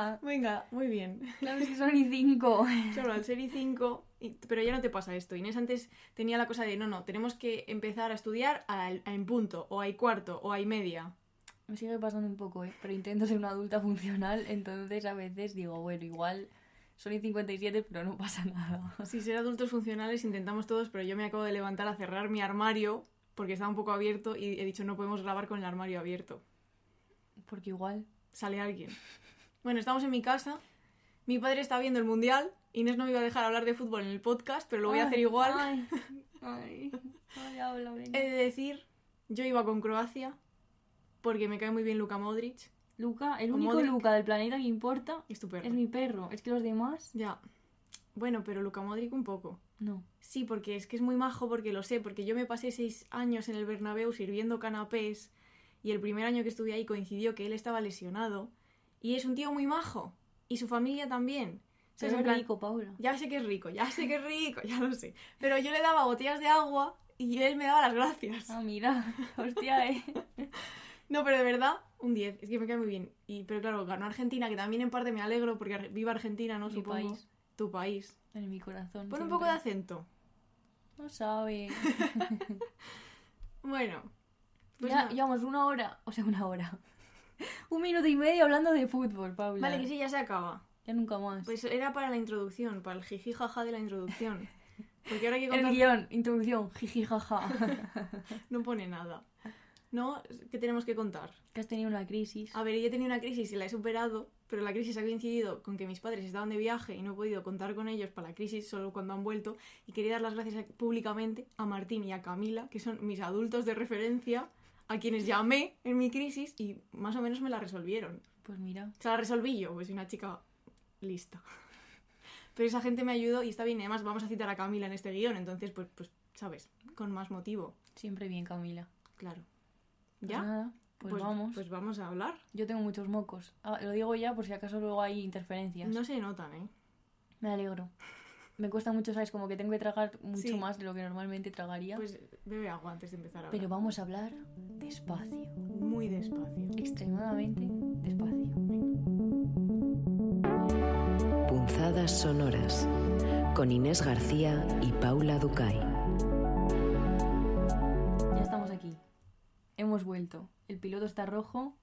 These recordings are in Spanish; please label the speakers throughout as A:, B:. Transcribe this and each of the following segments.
A: Venga.
B: Venga, muy bien.
A: Claro, si son y cinco.
B: Solo al ser y 5, pero ya no te pasa esto. Inés antes tenía la cosa de, no, no, tenemos que empezar a estudiar al- a en punto, o hay cuarto, o hay media.
A: Me sigue pasando un poco, ¿eh? Pero intento ser una adulta funcional, entonces a veces digo, bueno, igual son y 57, pero no pasa nada.
B: Sí, ser adultos funcionales intentamos todos, pero yo me acabo de levantar a cerrar mi armario porque estaba un poco abierto y he dicho, no podemos grabar con el armario abierto.
A: Porque igual...
B: Sale alguien. Bueno, estamos en mi casa. Mi padre está viendo el mundial. Inés no me iba a dejar hablar de fútbol en el podcast, pero lo voy a hacer igual.
A: Ay, ay, ay, habla, venga.
B: He de decir, yo iba con Croacia porque me cae muy bien Luka Modric.
A: Luca, el
B: o
A: único
B: Modric.
A: Luca del planeta que importa
B: Es tu perro.
A: es mi perro. Es que los demás,
B: Ya. Bueno, pero Luka Modric un poco.
A: no.
B: Sí, porque es que es muy majo, porque lo sé, porque yo me pasé seis años en el Bernabéu sirviendo canapés y el primer año que estuve ahí coincidió que él estaba lesionado y es un tío muy majo y su familia también.
A: Pero
B: En plan,
A: rico, Paula.
B: Ya sé que es rico, ya sé que es rico, ya lo sé. Pero yo le daba botellas de agua y él me daba las gracias.
A: Ah, mira, hostia, eh.
B: No, pero de verdad, un 10. Es que me cae muy bien. Y, pero claro, ganó Argentina, que también en parte me alegro porque viva Argentina, ¿no?
A: Mi
B: Supongo.
A: país.
B: Tu país.
A: En mi corazón.
B: Pon un poco de acento.
A: No sabe.
B: Bueno. Pues
A: ya llevamos una hora, o sea, una hora. un minuto y medio hablando de fútbol, Paula.
B: Vale, que sí, ya se acaba.
A: Ya nunca más.
B: Pues era para la introducción, para el jiji jaja de la introducción. Porque ahora hay que
A: el
B: contar...
A: guion, introducción, jiji jaja.
B: No pone nada. ¿No? ¿Qué tenemos que contar?
A: que has tenido una crisis.
B: A ver, yo he tenido una crisis y la he superado, pero la crisis ha coincidido con que mis padres estaban de viaje y no he podido contar con ellos para la crisis solo cuando han vuelto. Y quería dar las gracias públicamente a Martín y a Camila, que son mis adultos de referencia, a quienes llamé en mi crisis y más o menos me la resolvieron.
A: Pues mira.
B: O sea, la resolví yo, pues una chica lista. Pero esa gente me ayudó y está bien. Además vamos a citar a Camila en este guion, entonces, pues, pues ¿sabes? Con más motivo.
A: Siempre bien, Camila.
B: Claro.
A: Pues
B: ¿Ya?
A: nada, pues, vamos.
B: Pues vamos a hablar.
A: Yo tengo muchos mocos. Ah, lo digo ya por si acaso luego hay interferencias.
B: No se notan, ¿eh?
A: Me alegro. Me cuesta mucho, ¿sabes? Como que tengo que tragar mucho
B: Sí.
A: más de lo que normalmente tragaría.
B: Pues bebe agua antes de empezar a hablar.
A: Pero vamos a hablar despacio.
B: Muy despacio.
A: Extremadamente despacio.
C: Punzadas sonoras con Inés García y Paula Ducay.
A: Ya estamos aquí. Hemos vuelto. El piloto está rojo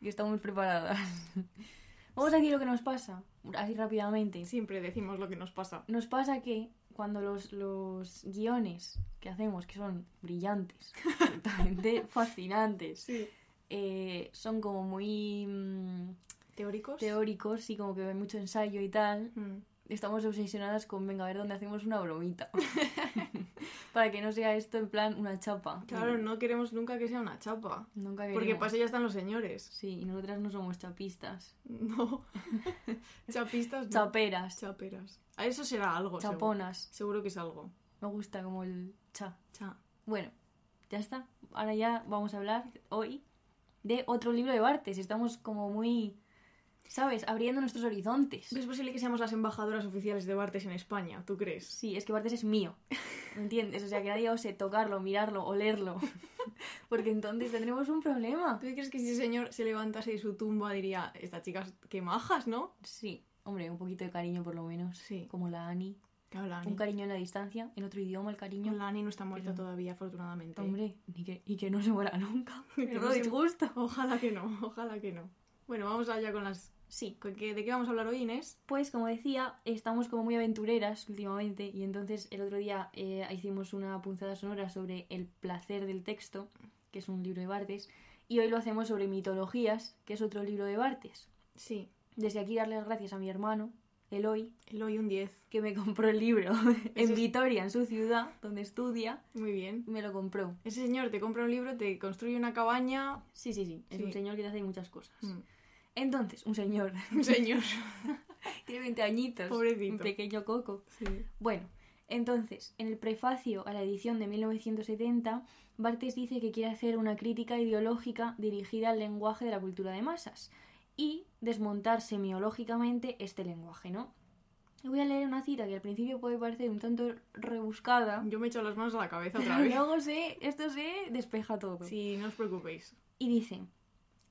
A: y estamos preparadas. Vamos a decir lo que nos pasa, así rápidamente.
B: Siempre decimos lo que nos pasa.
A: Nos pasa que cuando los, los guiones que hacemos, que son brillantes, absolutamente fascinantes,
B: Sí.
A: eh, son como muy mm,
B: ¿Teóricos?
A: teóricos y como que hay mucho ensayo y tal,
B: Mm.
A: Estamos obsesionadas con, venga, a ver dónde hacemos una bromita. Para que no sea esto en plan una chapa.
B: Claro, no queremos nunca que sea una chapa.
A: Nunca
B: Porque
A: queremos.
B: para eso ya están los señores.
A: Sí, y nosotras no somos chapistas.
B: No. Chapistas no.
A: Chaperas.
B: Chaperas. A eso será algo. seguro.
A: Chaponas.
B: Seguro que es algo.
A: Me gusta como el cha.
B: Cha.
A: Bueno, ya está. Ahora ya vamos a hablar hoy de otro libro de Bartes. Estamos como muy, ¿sabes? Abriendo nuestros horizontes.
B: ¿Es posible que seamos las embajadoras oficiales de Bartes en España? ¿Tú crees?
A: Sí, es que Bartes es mío. ¿Me entiendes? O sea, que nadie ose tocarlo, mirarlo, olerlo. Porque entonces tendremos un problema.
B: ¿Tú crees que si ese señor se levantase de su tumba diría, esta chica, qué majas, ¿no?
A: Sí, hombre, un poquito de cariño por lo menos.
B: Sí.
A: Como la Ani.
B: Que habla Ani.
A: Un cariño en la distancia, en otro idioma el cariño.
B: La Ani no está muerta
A: Pero-
B: todavía, afortunadamente.
A: Hombre, y que, y que no se muera nunca.
B: Que no se-
A: disgusto.
B: Ojalá que no, ojalá que no. Bueno, vamos allá con las...
A: Sí,
B: ¿con qué- ¿De qué vamos a hablar hoy, Inés?
A: Pues como decía, estamos como muy aventureras últimamente y entonces el otro día eh, hicimos una punzada sonora sobre El placer del texto, que es un libro de Bartes, y hoy lo hacemos sobre mitologías, que es otro libro de Bartes.
B: Sí.
A: Desde aquí darle las gracias a mi hermano, Eloy,
B: El hoy un 10.
A: que me compró el libro en Vitoria, en su ciudad, donde estudia,
B: Muy bien.
A: me lo compró.
B: Ese señor te compra un libro, te construye una cabaña...
A: Sí, sí, sí, es
B: Sí.
A: un señor que te hace muchas cosas.
B: Mm.
A: Entonces, un señor,
B: Un señor.
A: tiene 20 añitos,
B: Pobrecito.
A: un pequeño coco.
B: Sí.
A: Bueno, entonces, en el prefacio a la edición de 1970, Bartes dice que quiere hacer una crítica ideológica dirigida al lenguaje de la cultura de masas y desmontar semiológicamente este lenguaje, ¿no? Voy a leer una cita que al principio puede parecer un tanto rebuscada,
B: Yo me echo las manos a la cabeza otra
A: pero
B: vez.
A: luego se, esto se despeja todo.
B: Sí, no os preocupéis.
A: Y dice,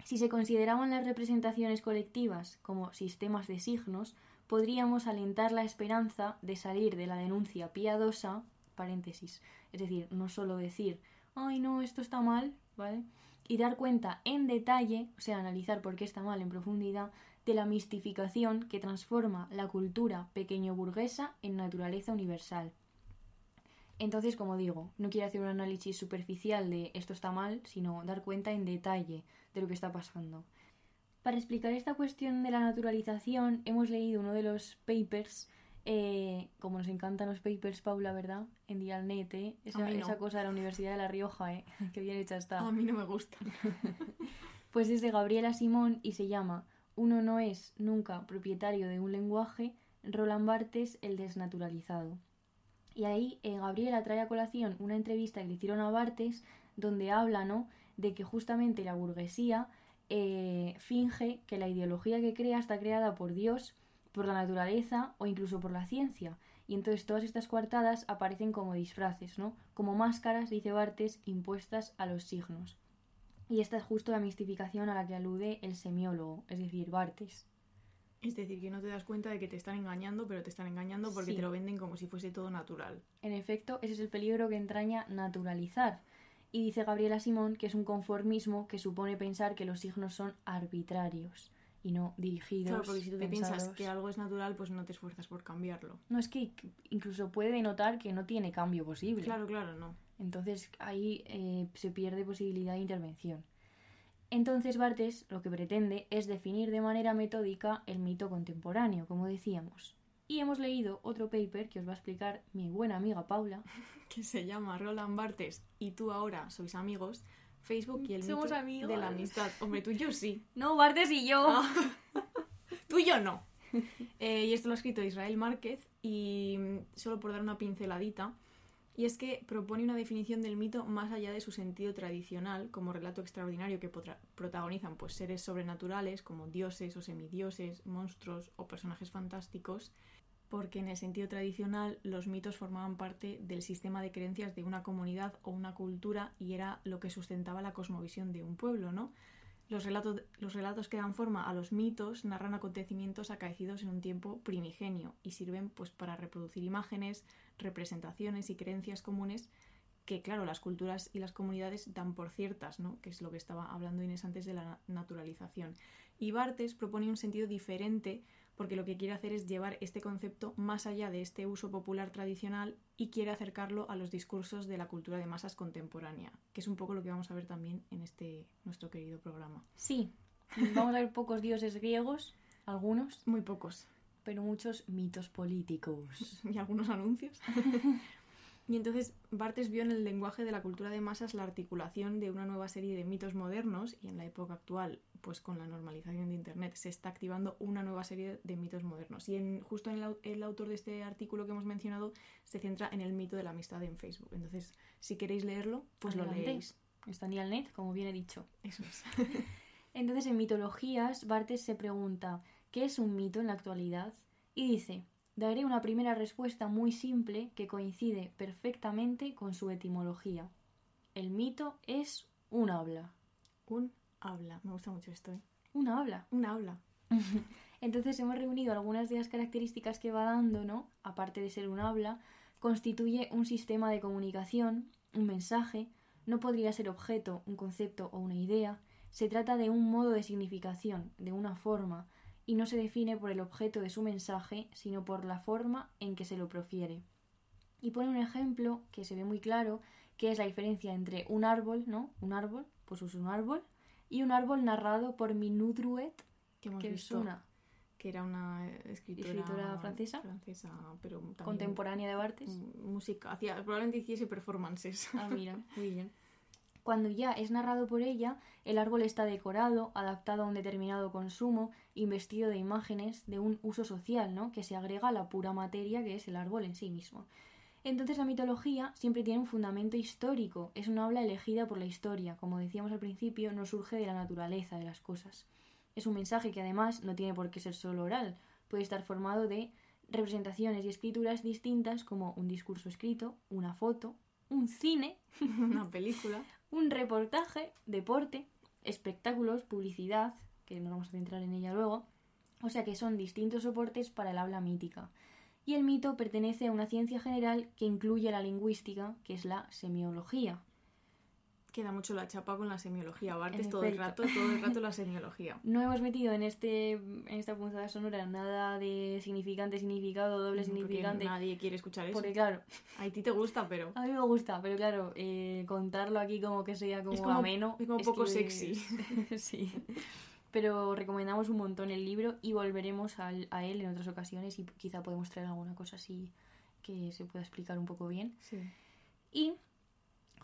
A: Si se consideraban las representaciones colectivas como sistemas de signos, podríamos alentar la esperanza de salir de la denuncia piadosa, paréntesis, es decir, no solo decir, ay no, esto está mal, ¿vale? Y dar cuenta en detalle, o sea, analizar por qué está mal en profundidad, de la mistificación que transforma la cultura pequeño burguesa en naturaleza universal. Entonces, como digo, no quiero hacer un análisis superficial de esto está mal, sino dar cuenta en detalle de lo que está pasando. Para explicar esta cuestión de la naturalización, hemos leído uno de los papers, eh, como nos encantan los papers, Paula, ¿verdad? En Dialnet, ¿eh? Esa,
B: mí no.
A: esa cosa de la Universidad de La Rioja, ¿eh? Qué bien hecha está.
B: A mí no me gusta.
A: Pues es de Gabriela Simón y se llama Uno no es nunca propietario de un lenguaje, Roland Barthes el desnaturalizado. Y ahí eh, Gabriela trae a colación una entrevista que le hicieron a Barthes donde habla ¿no? de que justamente la burguesía eh, finge que la ideología que crea está creada por Dios, por la naturaleza o incluso por la ciencia. Y entonces todas estas coartadas aparecen como disfraces, ¿no? Como máscaras, dice Barthes, impuestas a los signos. Y esta es justo la mistificación a la que alude el semiólogo, es decir, Barthes.
B: Es decir, que no te das cuenta de que te están engañando, pero te están engañando porque
A: Sí.
B: te lo venden como si fuese todo natural.
A: En efecto, ese es el peligro que entraña naturalizar. Y dice Gabriela Simón que es un conformismo que supone pensar que los signos son arbitrarios y no dirigidos.
B: Claro, porque si tú te piensas que algo es natural, pues no te esfuerzas por cambiarlo.
A: No, es que incluso puede denotar que no tiene cambio posible.
B: Claro, claro, no.
A: Entonces ahí eh, se pierde posibilidad de intervención. Entonces Bartes lo que pretende es definir de manera metódica el mito contemporáneo, como decíamos. Y hemos leído otro paper que os va a explicar mi buena amiga Paula.
B: Que se llama Roland Barthes y tú ahora sois amigos. Facebook y el
A: Somos
B: mito
A: amigos.
B: de la amistad. Hombre, tú y yo sí.
A: No, Bartes y yo.
B: Ah. Tú y yo no. Eh, y esto lo ha escrito Israel Márquez y mm, solo por dar una pinceladita. Y es que propone una definición del mito más allá de su sentido tradicional, como relato extraordinario que protagonizan pues, seres sobrenaturales como dioses o semidioses, monstruos o personajes fantásticos, porque en el sentido tradicional los mitos formaban parte del sistema de creencias de una comunidad o una cultura y era lo que sustentaba la cosmovisión de un pueblo, ¿no? Los relatos, los relatos que dan forma a los mitos narran acontecimientos acaecidos en un tiempo primigenio y sirven pues para reproducir imágenes, representaciones y creencias comunes que, claro, las culturas y las comunidades dan por ciertas, ¿no? que es lo que estaba hablando Inés antes de la na- naturalización. Y Bartes propone un sentido diferente porque lo que quiere hacer es llevar este concepto más allá de este uso popular tradicional y quiere acercarlo a los discursos de la cultura de masas contemporánea, que es un poco lo que vamos a ver también en este nuestro querido programa.
A: Sí, vamos a ver pocos dioses griegos, algunos,
B: Muy pocos.
A: Pero muchos mitos políticos.
B: y algunos anuncios. y entonces Bartes vio en el lenguaje de la cultura de masas la articulación de una nueva serie de mitos modernos y en la época actual, pues con la normalización de Internet, se está activando una nueva serie de mitos modernos. Y en, justo en el, el autor de este artículo que hemos mencionado se centra en el mito de la amistad en Facebook. Entonces, si queréis leerlo, pues lo
A: Adelante.
B: leéis.
A: Está en Dialnet, como bien he dicho.
B: Eso es.
A: Entonces, en mitologías, Bartes se pregunta, ¿qué es un mito en la actualidad? Y dice, daré una primera respuesta muy simple que coincide perfectamente con su etimología. El mito es un habla.
B: Un habla. Me gusta mucho esto, ¿eh?
A: Un habla.
B: Un habla.
A: Entonces hemos reunido algunas de las características que va dando, ¿no? Aparte de ser un habla, constituye un sistema de comunicación, un mensaje, no podría ser objeto, un concepto o una idea, se trata de un modo de significación, de una forma, y no se define por el objeto de su mensaje, sino por la forma en que se lo profiere. Y pone un ejemplo que se ve muy claro, que es la diferencia entre un árbol, ¿no? Un árbol, pues es un árbol, y un árbol narrado por Minudruet,
B: Que hemos
A: que es una
B: que era una escritora,
A: Escritora francesa.
B: francesa, pero también
A: contemporánea de Bartes.
B: Música, hacía, probablemente hiciese performances.
A: Ah, mira, muy bien. Cuando ya es narrado por ella, el árbol está decorado, adaptado a un determinado consumo, investido de imágenes de un uso social, ¿no? Que se agrega a la pura materia que es el árbol en sí mismo. Entonces la mitología siempre tiene un fundamento histórico, es una habla elegida por la historia, como decíamos al principio, no surge de la naturaleza de las cosas. Es un mensaje que además no tiene por qué ser solo oral, puede estar formado de representaciones y escrituras distintas como un discurso escrito, una foto, un cine,
B: una película.
A: Un reportaje, deporte, espectáculos, publicidad, que nos vamos a centrar en ella luego, o sea que son distintos soportes para el habla mítica. Y el mito pertenece a una ciencia general que incluye la lingüística, que es la semiología.
B: Queda mucho la chapa con la semiología.
A: En
B: todo el rato, todo el rato la semiología.
A: No hemos metido en este en esta punzada sonora nada de significante, significado, doble
B: Porque
A: significante.
B: nadie quiere escuchar eso.
A: Porque claro,
B: A ti te gusta, pero...
A: a mí me gusta, pero claro, eh, contarlo aquí como que sea como,
B: Es como-
A: ameno.
B: es como poco
A: que-
B: sexy.
A: sí. Pero recomendamos un montón el libro y volveremos a él en otras ocasiones y quizá podemos traer alguna cosa así que se pueda explicar un poco bien.
B: Sí.
A: Y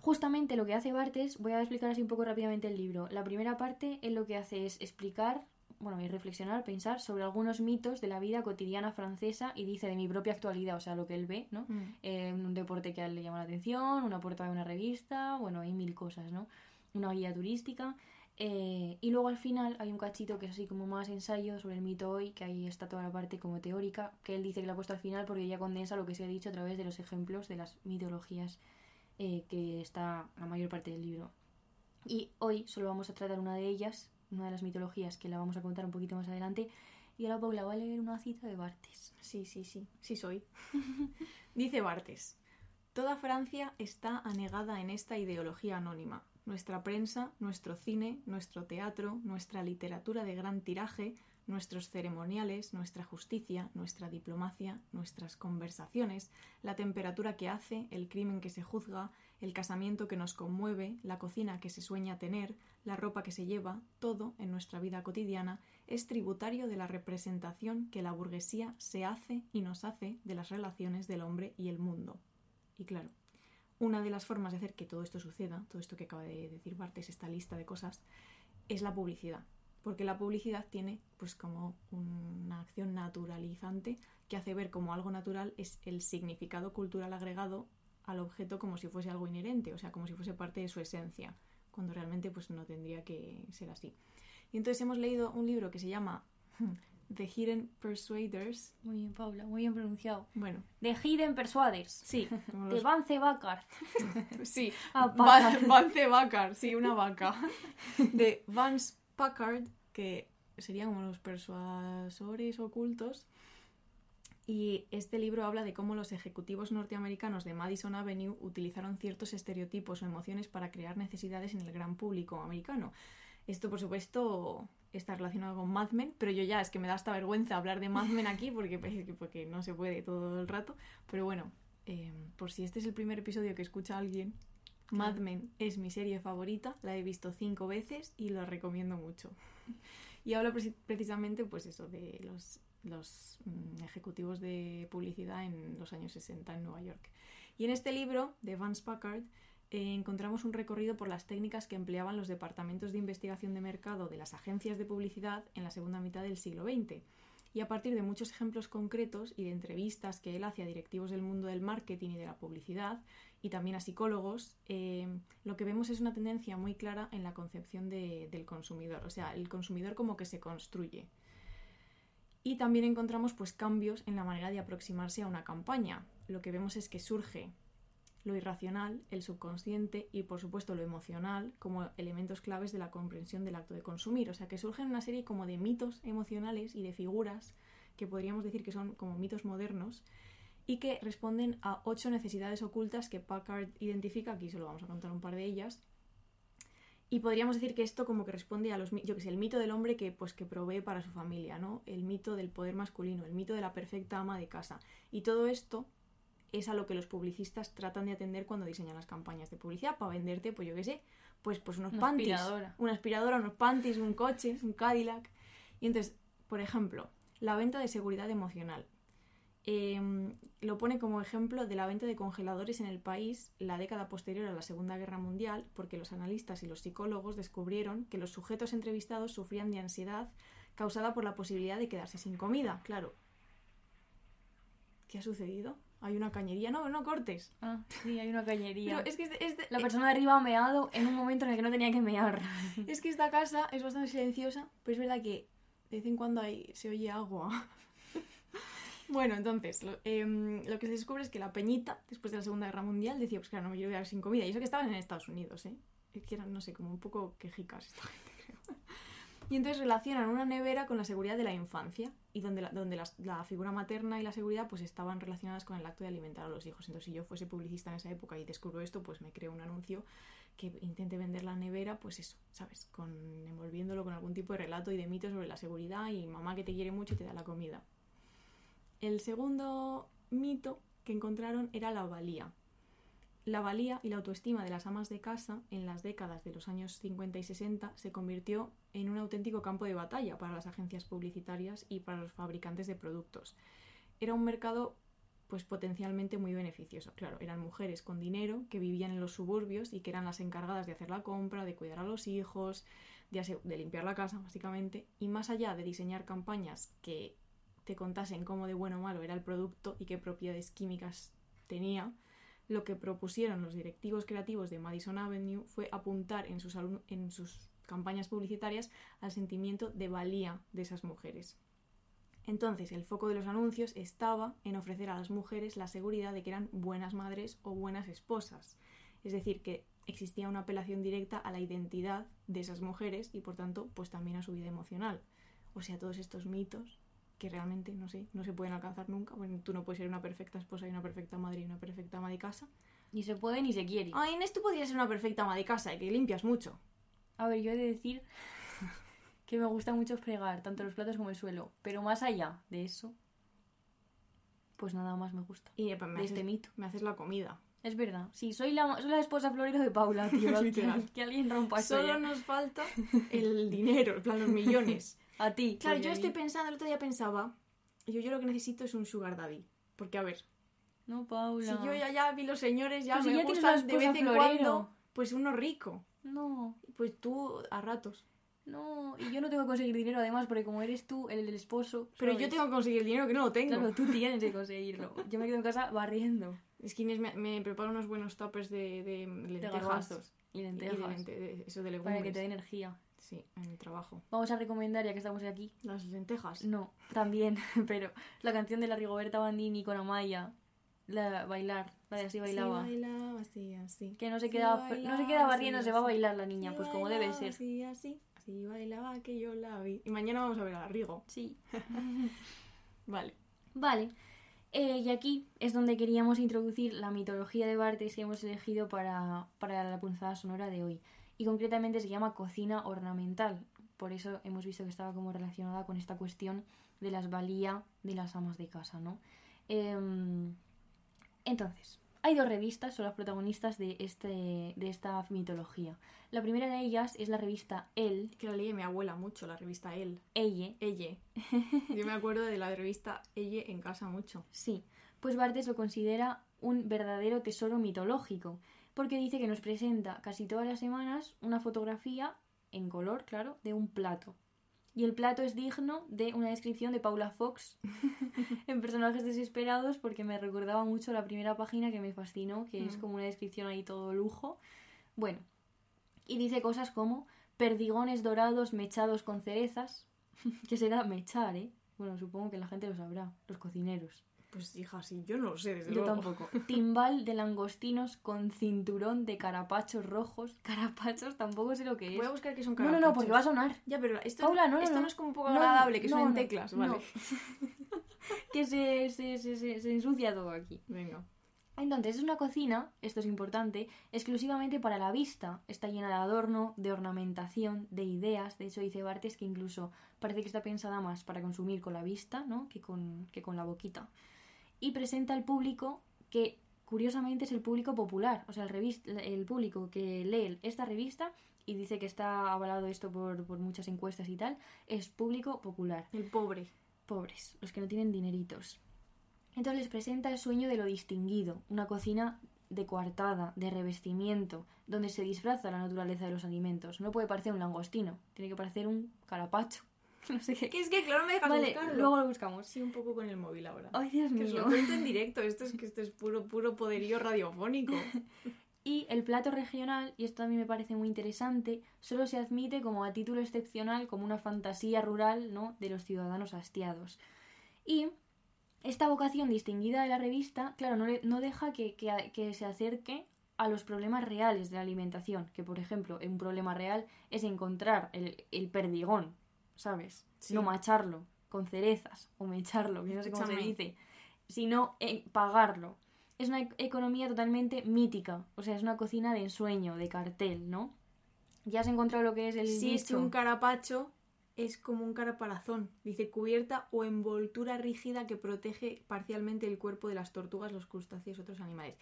A: justamente lo que hace Bartes, voy a explicar así un poco rápidamente el libro. La primera parte él lo que hace es explicar, bueno, y reflexionar, pensar sobre algunos mitos de la vida cotidiana francesa y dice de mi propia actualidad, o sea, lo que él ve, ¿no?
B: Mm.
A: Eh, un deporte que a él le llama la atención, una portada de una revista, bueno, hay mil cosas, ¿no? Una guía turística. eh, y luego al final hay un cachito que es así como más ensayo sobre el mito hoy, que ahí está toda la parte como teórica, que él dice que la ha puesto al final porque ya condensa lo que se ha dicho a través de los ejemplos de las mitologías eh, que está la mayor parte del libro. Y hoy solo vamos a tratar una de ellas, una de las mitologías que la vamos a contar un poquito más adelante. Y ahora Paula va a leer una cita de Bartes.
B: Sí, sí, sí, sí soy. Dice Bartes, toda Francia está anegada en esta ideología anónima. Nuestra prensa, nuestro cine, nuestro teatro, nuestra literatura de gran tiraje, nuestros ceremoniales, nuestra justicia, nuestra diplomacia, nuestras conversaciones, la temperatura que hace, el crimen que se juzga, el casamiento que nos conmueve, la cocina que se sueña tener, la ropa que se lleva, todo en nuestra vida cotidiana es tributario de la representación que la burguesía se hace y nos hace de las relaciones del hombre y el mundo. Y claro, una de las formas de hacer que todo esto suceda, todo esto que acaba de decir Bartes, esta lista de cosas, es la publicidad. Porque la publicidad tiene pues como una acción naturalizante que hace ver como algo natural es el significado cultural agregado al objeto como si fuese algo inherente, o sea, como si fuese parte de su esencia, cuando realmente pues no tendría que ser así. Y entonces hemos leído un libro que se llama The Hidden Persuaders.
A: Muy bien, Paula, muy bien pronunciado.
B: Bueno,
A: De Hidden Persuaders.
B: sí, como
A: De
B: los-
A: Vance Bacard.
B: sí,
A: Ah.
B: Vance Packard, sí, una vaca. De Vance Packard, que serían como los persuasores ocultos. Y este libro habla de cómo los ejecutivos norteamericanos de Madison Avenue utilizaron ciertos estereotipos o emociones para crear necesidades en el gran público americano. Esto, por supuesto, está relacionado con Mad Men, pero yo ya es que me da hasta vergüenza hablar de Mad Men aquí porque, porque no se puede todo el rato. Pero bueno, eh, por si este es el primer episodio que escucha alguien, Mad Men es mi serie favorita, la he visto cinco veces y la recomiendo mucho. Y habla preci- precisamente, pues eso, de los, los mm, ejecutivos de publicidad en los años 60 en Nueva York. Y en este libro de Vance Packard eh, encontramos un recorrido por las técnicas que empleaban los departamentos de investigación de mercado de las agencias de publicidad en la segunda mitad del siglo XX. Y a partir de muchos ejemplos concretos y de entrevistas que él hace a directivos del mundo del marketing y de la publicidad, y también a psicólogos, eh, lo que vemos es una tendencia muy clara en la concepción de- del consumidor, o sea, el consumidor como que se construye. Y también encontramos pues cambios en la manera de aproximarse a una campaña. Lo que vemos es que surge lo irracional, el subconsciente y por supuesto lo emocional como elementos claves de la comprensión del acto de consumir. O sea que surgen una serie como de mitos emocionales y de figuras que podríamos decir que son como mitos modernos y que responden a ocho necesidades ocultas que Packard identifica, aquí solo vamos a contar un par de ellas. Y podríamos decir que esto como que responde a los yo que sé, el mito del hombre que pues que provee para su familia, ¿no? El mito del poder masculino, el mito de la perfecta ama de casa. Y todo esto es a lo que los publicistas tratan de atender cuando diseñan las campañas de publicidad para venderte, pues yo qué sé, pues, pues unos
A: Una
B: panties,
A: aspiradora.
B: una aspiradora, unos panties, un coche, un Cadillac. Y entonces, por ejemplo, la venta de seguridad emocional. Eh, lo pone como ejemplo de la venta de congeladores en el país la década posterior a la Segunda Guerra Mundial, porque los analistas y los psicólogos descubrieron que los sujetos entrevistados sufrían de ansiedad causada por la posibilidad de quedarse sin comida. Claro. ¿Qué ha sucedido? Hay una cañería. No, no cortes.
A: Ah, sí, hay una cañería.
B: Pero es que, es de- es de-
A: La persona de arriba ha meado en un momento en el que no tenía que mear.
B: Es que esta casa es bastante silenciosa, pero es verdad que de vez en cuando hay, se oye agua. Bueno, entonces, lo, em, lo que se descubre es que la peñita, después de la Segunda Guerra Mundial, decía, pues claro, no me quiero quedar sin comida. Y eso que estaban en Estados Unidos, ¿eh? Que eran, no sé, como un poco quejicas. Y entonces relacionan una nevera con la seguridad de la infancia y donde, la, donde la figura materna y la seguridad pues estaban relacionadas con el acto de alimentar a los hijos. Entonces si yo fuese publicista en esa época y descubro esto, pues me creo un anuncio que intente vender la nevera, pues eso, ¿sabes? Con, envolviéndolo con algún tipo de relato y de mito sobre la seguridad y mamá que te quiere mucho y te da la comida. El segundo mito que encontraron era la valía. La valía y la autoestima de las amas de casa en las décadas de los años 50 y 60 se convirtió en un auténtico campo de batalla para las agencias publicitarias y para los fabricantes de productos. Era un mercado pues potencialmente muy beneficioso. Claro, eran mujeres con dinero que vivían en los suburbios y que eran las encargadas de hacer la compra, de cuidar a los hijos, de, de limpiar la casa, básicamente. Y más allá de diseñar campañas que te contasen cómo de bueno o malo era el producto y qué propiedades químicas tenía, lo que propusieron los directivos creativos de Madison Avenue fue apuntar en sus, en sus campañas publicitarias al sentimiento de valía de esas mujeres. Entonces, el foco de los anuncios estaba en ofrecer a las mujeres la seguridad de que eran buenas madres o buenas esposas. Es decir, que existía una apelación directa a la identidad de esas mujeres y, por tanto, pues también a su vida emocional. O sea, todos estos mitos que realmente, no sé, no se pueden alcanzar nunca. Bueno, tú no puedes ser una perfecta esposa y una perfecta madre y una perfecta ama de casa.
A: Ni se puede ni se quiere.
B: Ay, Inés, tú podrías ser una perfecta ama de casa y que limpias mucho.
A: A ver, yo he de decir que me gusta mucho fregar tanto los platos como el suelo. Pero más allá de eso, pues nada más me gusta.
B: Y eh, me,
A: De
B: haces,
A: este mito.
B: me haces la comida.
A: Es verdad. Sí, soy la, soy la esposa florero de Paula, tío. que, alguien rompa eso
B: Solo
A: ya.
B: nos falta el dinero, en plan los millones.
A: A ti.
B: Claro, yo estoy pensando, el otro día pensaba, yo, yo lo que necesito es un sugar daddy. Porque, a ver,
A: No, Paula.
B: si yo ya, ya vi los señores, ya
A: Pues si
B: me
A: ya tienes
B: gustan de vez en cuando, pues uno rico.
A: No,
B: Pues tú a ratos.
A: no. Y yo no tengo que conseguir dinero además, porque como eres tú, el del esposo.
B: Pero
A: ¿sabes?
B: yo tengo que conseguir dinero que no lo tengo.
A: Claro, tú tienes que conseguirlo. Yo me quedo en casa barriendo.
B: Es que Inés me, me prepara unos buenos toppers de, de
A: De
B: lentejas.
A: y
B: y de
A: lentejas.
B: de- eso de legumbres.
A: para que te dé energía.
B: Sí, en el trabajo.
A: Vamos a recomendar, ya que estamos aquí.
B: Las lentejas.
A: No, también, pero la canción de la Rigoberta Bandini con Amaya. La bailar, la de así bailaba.
B: Sí, bailaba así, así.
A: Que no se
B: Sí,
A: queda, no se
B: bailaba
A: queda barriendo,
B: así,
A: se va a bailar la niña,
B: Sí,
A: pues como debe
B: bailaba
A: ser.
B: Así, así. Así bailaba que yo la vi. Y mañana vamos a ver a la Rigo.
A: Sí.
B: Vale.
A: Vale. Eh, y aquí es donde queríamos introducir la mitología de Bartes que hemos elegido para, para la punzada sonora de hoy. Y concretamente se llama cocina ornamental. Por eso hemos visto que estaba como relacionada con esta cuestión de las valía de las amas de casa, ¿no? Em, entonces, hay dos revistas, son las protagonistas de, este, de esta mitología. La primera de ellas es la revista El,
B: Que la leí mi abuela mucho, la revista Elle.
A: Elle,
B: Elle. Yo me acuerdo de la revista Elle en casa mucho.
A: Sí, pues Bartes lo considera un verdadero tesoro mitológico, porque dice que nos presenta casi todas las semanas una fotografía, en color, claro, de un plato. Y el plato es digno de una descripción de Paula Fox en Personajes Desesperados, porque me recordaba mucho la primera página que me fascinó, que es
B: Mm.
A: como una descripción ahí todo lujo. Bueno, y dice cosas como perdigones dorados mechados con cerezas, que será mechar, ¿eh? Bueno, supongo que la gente lo sabrá, los cocineros.
B: Pues hija, sí, yo no lo sé, desde
A: Yo
B: luego.
A: tampoco. Timbal de langostinos con cinturón de carapachos rojos. Carapachos tampoco sé lo que es.
B: Voy a buscar qué son
A: No, no, no, porque va a sonar.
B: Ya, pero esto,
A: Paula, no, no,
B: esto
A: no.
B: no es como un poco
A: No,
B: agradable, que
A: no,
B: suenen
A: no,
B: teclas,
A: no.
B: vale.
A: que se, se, se, se, se ensucia todo aquí.
B: Venga.
A: Entonces, es una cocina, esto es importante, exclusivamente para la vista. Está llena de adorno, de ornamentación, de ideas. De hecho, dice Bartes que incluso parece que está pensada más para consumir con la vista, ¿no? Que con, que con la boquita. Y presenta al público que, curiosamente, es el público popular. O sea, el, el público que lee esta revista y dice que está avalado esto por, por muchas encuestas y tal, es público popular
B: El pobre.
A: pobres, los que no tienen dineritos. Entonces les presenta el sueño de lo distinguido, una cocina de coartada, de revestimiento, donde se disfraza la naturaleza de los alimentos. No puede parecer un langostino, tiene que parecer un carapacho. No sé qué.
B: Que es que, claro, me dejas
A: Vale,
B: buscarlo.
A: luego lo buscamos.
B: Sí, un poco con el móvil ahora.
A: Ay, Dios
B: que os
A: mío.
B: lo cuento en directo. Esto es que esto es puro, puro poderío radiofónico.
A: Y el plato regional, y esto a mí me parece muy interesante, solo se admite como a título excepcional, como una fantasía rural, ¿no? de los ciudadanos hastiados. Y esta vocación distinguida de la revista, claro, no, le- no deja que, que- que se acerque a los problemas reales de la alimentación, que por ejemplo, un problema real es encontrar el, el perdigón ¿sabes?
B: Sí.
A: No macharlo con cerezas o mecharlo, que no sé cómo se dice, sino eh, pagarlo. Es una economía totalmente mítica, o sea, es una cocina de ensueño, de cartel, ¿no? ¿Ya has encontrado lo que es el
B: Sí, es un carapacho es como un caraparazón. Dice cubierta o envoltura rígida que protege parcialmente el cuerpo de las tortugas, los crustáceos y otros animales.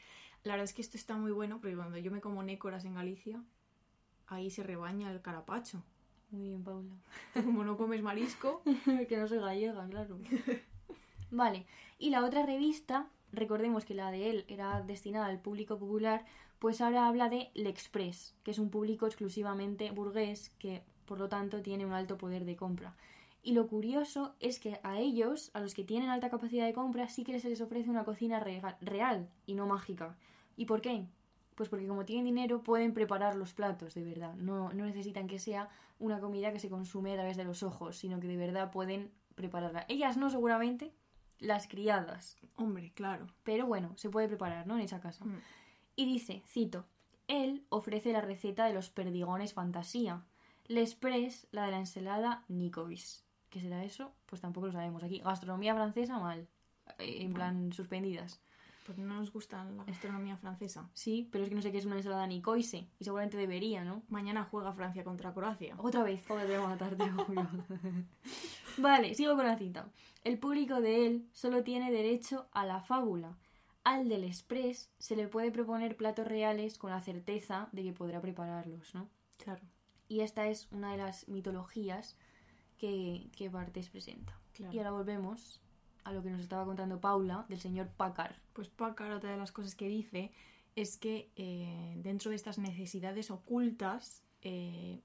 B: La verdad es que esto está muy bueno porque cuando yo me como nécoras en Galicia, ahí se rebaña el carapacho.
A: Muy bien, Paula.
B: Como no comes marisco,
A: que no soy gallega, claro. vale, y la otra revista, recordemos que la de él era destinada al público popular, pues ahora habla de L'Express, que es un público exclusivamente burgués que, por lo tanto, tiene un alto poder de compra. Y lo curioso es que a ellos, a los que tienen alta capacidad de compra, sí que se les ofrece una cocina real y no mágica. ¿Y por qué? Pues porque como tienen dinero pueden preparar los platos de verdad. No, no necesitan que sea una comida que se consume a través de los ojos, sino que de verdad pueden prepararla. Ellas no seguramente, las criadas.
B: hombre, claro.
A: Pero bueno, se puede preparar, ¿no? En esa casa.
B: Mm.
A: Y dice, cito, él ofrece la receta de los perdigones fantasía. L'express la de la ensalada Nicovis. ¿Qué será eso? Pues tampoco lo sabemos. Aquí, gastronomía francesa mal. Eh, En plan, suspendidas.
B: Pues no nos gusta la gastronomía francesa.
A: Sí, pero es que no sé qué es una ensalada Nicoise. Y seguramente debería, ¿no?
B: Mañana juega Francia contra Croacia.
A: Otra vez, joder, te voy a matar, te juro. vale, sigo con la cita. El público de él solo tiene derecho a la fábula. Al del Express se le puede proponer platos reales con la certeza de que podrá prepararlos, ¿no?
B: Claro,
A: Y esta es una de las mitologías que, que Bartés presenta.
B: claro.
A: Y ahora volvemos a lo que nos estaba contando Paula del señor Packard.
B: Pues Packard, otra de las cosas que dice es que eh, dentro de estas necesidades ocultas, eh,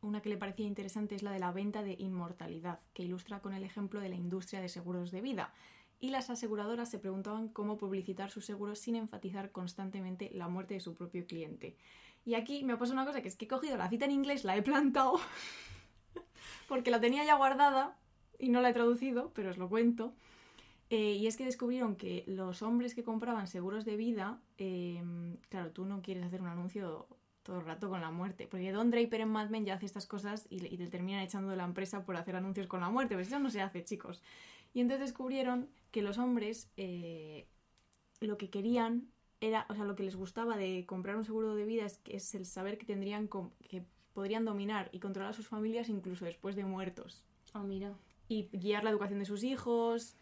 B: una que le parecía interesante es la de la venta de inmortalidad, que ilustra con el ejemplo de la industria de seguros de vida. Y las aseguradoras se preguntaban cómo publicitar sus seguros sin enfatizar constantemente la muerte de su propio cliente. Y aquí me ha pasado una cosa, que es que he cogido la cita en inglés, la he plantado, porque la tenía ya guardada y no la he traducido, pero os lo cuento. Eh, y es que descubrieron que los hombres que compraban seguros de vida, eh, claro, tú no quieres hacer un anuncio todo el rato con la muerte, porque Don Draper en Mad Men ya hace estas cosas y, y te terminan echando de la empresa por hacer anuncios con la muerte, pues eso no se hace, chicos. Y entonces descubrieron que los hombres eh, lo que querían era, o sea, lo que les gustaba de comprar un seguro de vida es, que es el saber que tendrían, que podrían dominar y controlar a sus familias incluso después de muertos
A: Ah, mira.
B: y guiar la educación de sus hijos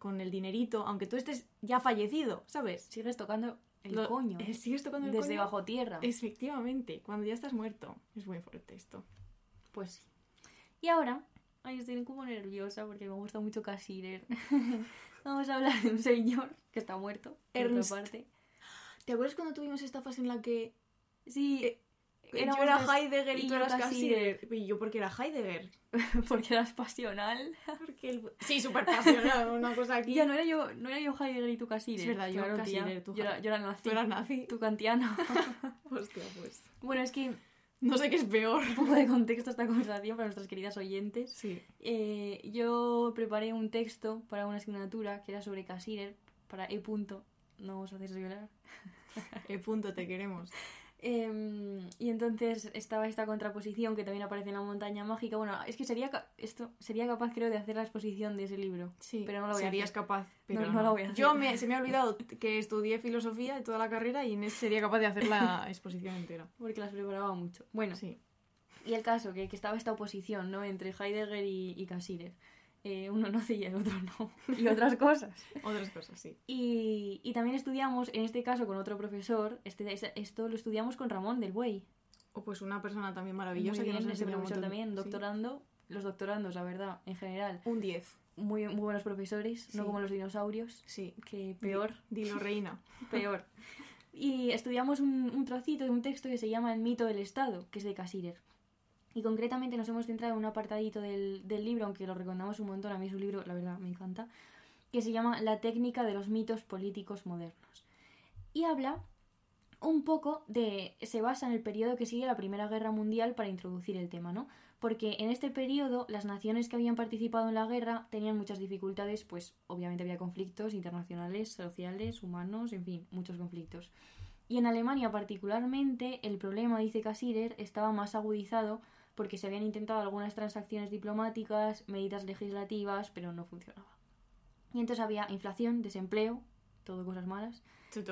B: con el dinerito, aunque tú estés ya fallecido, ¿sabes?
A: Sigues tocando el
B: Lo-
A: coño.
B: eh, Sigues tocando el
A: Desde
B: coño.
A: bajo tierra.
B: Efectivamente, cuando ya estás muerto. Es muy fuerte esto.
A: Pues sí. Y ahora, ay, estoy como nerviosa porque me gusta mucho Casirer. Vamos a hablar de un señor que está muerto. por otra
B: Ernst.
A: parte.
B: ¿Te acuerdas cuando tuvimos esta fase en la que
A: Sí,
B: Eh, yo era
A: dos
B: Heidegger y,
A: y
B: tú
A: yo
B: eras.
A: Cassirer?
B: Y yo porque era Heidegger.
A: porque eras pasional.
B: Porque el... Sí, súper pasional, una cosa aquí.
A: Ya no era yo, no era yo Heidegger y tú Casirer.
B: Es verdad, yo
A: Claro, tía.
B: Cassirer, tú
A: yo, era, yo era nazi.
B: Tú eras nazi.
A: Tú kantiana.
B: Hostia, pues.
A: bueno, es que
B: No sé qué es peor.
A: un poco de contexto a esta conversación para nuestras queridas oyentes.
B: Sí.
A: Eh, yo preparé un texto para una asignatura que era sobre Casirer para E. Punto. No os hacéis violar.
B: El punto te queremos.
A: Em, y entonces estaba esta contraposición que también aparece en la montaña mágica. Bueno, es que sería esto sería capaz creo de hacer la exposición de ese libro.
B: Sí,
A: Pero no lo voy a
B: serías
A: hacer.
B: capaz. Pero
A: No,
B: no,
A: no lo voy a hacer.
B: Yo me, se me ha olvidado que estudié filosofía de toda la carrera y Inés sería capaz de hacer la exposición entera.
A: Porque las preparaba mucho. Bueno,
B: Sí.
A: y el caso, que, que estaba esta oposición, ¿no? Entre Heidegger y, y Cassirer. Eh, uno nace y el otro no. Y otras cosas.
B: Otras cosas, sí.
A: Y, y también estudiamos, en este caso con otro profesor, este, este- esto lo estudiamos con Ramón del Buey.
B: O pues una persona también maravillosa
A: Muy
B: que
A: bien,
B: nos
A: ese
B: enseña un
A: profesor
B: montón.
A: también,
B: sí.
A: doctorando. Los doctorandos, la verdad, en general,
B: Un 10.
A: muy, muy buenos profesores, no
B: Sí.
A: como los dinosaurios,
B: Sí.
A: que peor,
B: Dilo reina.
A: peor. Y estudiamos un, un trocito de un texto que se llama El mito del Estado, que es de Cassirer. Y concretamente nos hemos centrado en un apartadito del, del libro, aunque lo recomendamos un montón, a mí es un libro, la verdad, me encanta, que se llama La técnica de los mitos políticos modernos. Y habla un poco de... se basa en el periodo que sigue la Primera Guerra Mundial para introducir el tema, ¿no? Porque en este periodo las naciones que habían participado en la guerra tenían muchas dificultades, pues obviamente había conflictos internacionales, sociales, humanos, en fin, muchos conflictos. Y en Alemania particularmente el problema, dice Cassirer, estaba más agudizado porque se habían intentado algunas transacciones diplomáticas, medidas legislativas, pero no funcionaba. Y entonces había inflación, desempleo, todo cosas malas.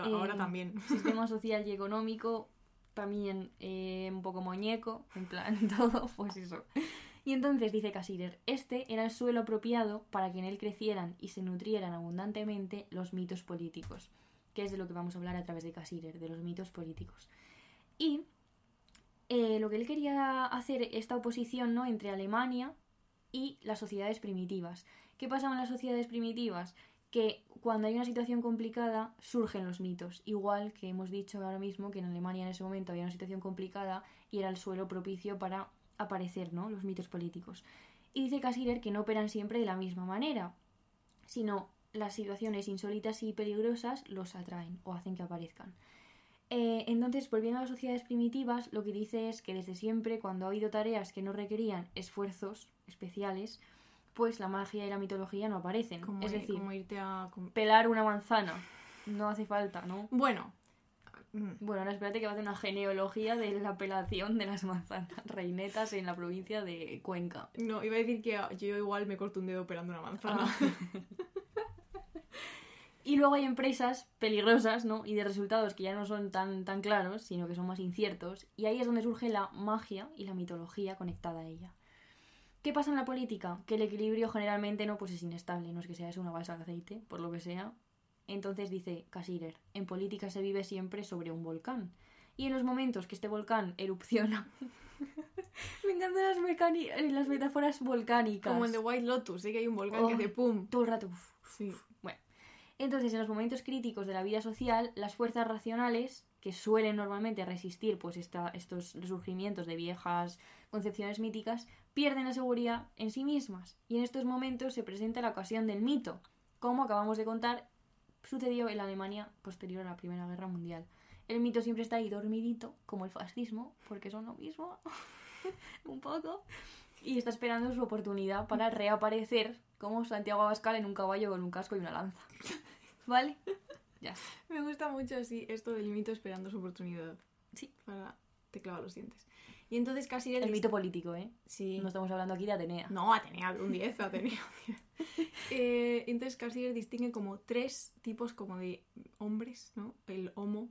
B: Ahora
A: Eh,
B: también.
A: Sistema social y económico también eh, un poco muñeco, en plan todo, pues eso. Y entonces dice Casirer, este era el suelo apropiado para que en él crecieran y se nutrieran abundantemente los mitos políticos, que es de lo que vamos a hablar a través de Casirer, de los mitos políticos. Y eh, lo que él quería hacer, esta oposición ¿no? entre Alemania y las sociedades primitivas. ¿Qué pasaba en las sociedades primitivas? Que cuando hay una situación complicada surgen los mitos. Igual que hemos dicho ahora mismo que en Alemania en ese momento había una situación complicada y era el suelo propicio para aparecer ¿no? los mitos políticos. Y dice Casirer que no operan siempre de la misma manera, sino las situaciones insólitas y peligrosas los atraen o hacen que aparezcan. Eh, entonces, volviendo a las sociedades primitivas, lo que dice es que desde siempre, cuando ha habido tareas que no requerían esfuerzos especiales, pues la magia y la mitología no aparecen.
B: Como,
A: es decir,
B: como irte a... com-
A: pelar una manzana no hace falta, ¿no?
B: Bueno. mm,
A: Bueno, ahora espérate que va a hacer una genealogía de la pelación de las manzanas reinetas en la provincia de Cuenca.
B: No, iba a decir que yo igual me corto un dedo operando una manzana.
A: Ah. Y luego hay empresas peligrosas, ¿no? Y de resultados que ya no son tan, tan claros, sino que son más inciertos. Y ahí es donde surge la magia y la mitología conectada a ella. ¿Qué pasa en la política? Que el equilibrio generalmente no pues es inestable, no es que sea eso una balsa de aceite, por lo que sea. Entonces dice Casirer, en política se vive siempre sobre un volcán. Y en los momentos que este volcán erupciona... Me encantan las, mecani- eh, las metáforas volcánicas.
B: Como en The White Lotus, sí que hay un volcán que hace pum.
A: Todo el rato... uf,
B: Sí.
A: bueno, entonces en los momentos críticos de la vida social, las fuerzas racionales, que suelen normalmente resistir pues estos resurgimientos de viejas concepciones míticas, pierden la seguridad en sí mismas. Y en estos momentos se presenta la ocasión del mito, como acabamos de contar, sucedió en la Alemania posterior a la Primera Guerra Mundial. El mito siempre está ahí dormidito, como el fascismo, porque son lo mismo, un poco, y está esperando su oportunidad para reaparecer como Santiago Abascal en un caballo con un casco y una lanza. ¿Vale? Ya está.
B: Me gusta mucho así esto del mito esperando su oportunidad.
A: Sí.
B: Para te clavar los dientes. Y entonces casi
A: El mito político, ¿eh?
B: Sí.
A: No estamos hablando aquí de Atenea.
B: No, Atenea, un 10, Atenea. un 10. Eh, entonces Cassirer distingue como tres tipos como de hombres, ¿no? El homo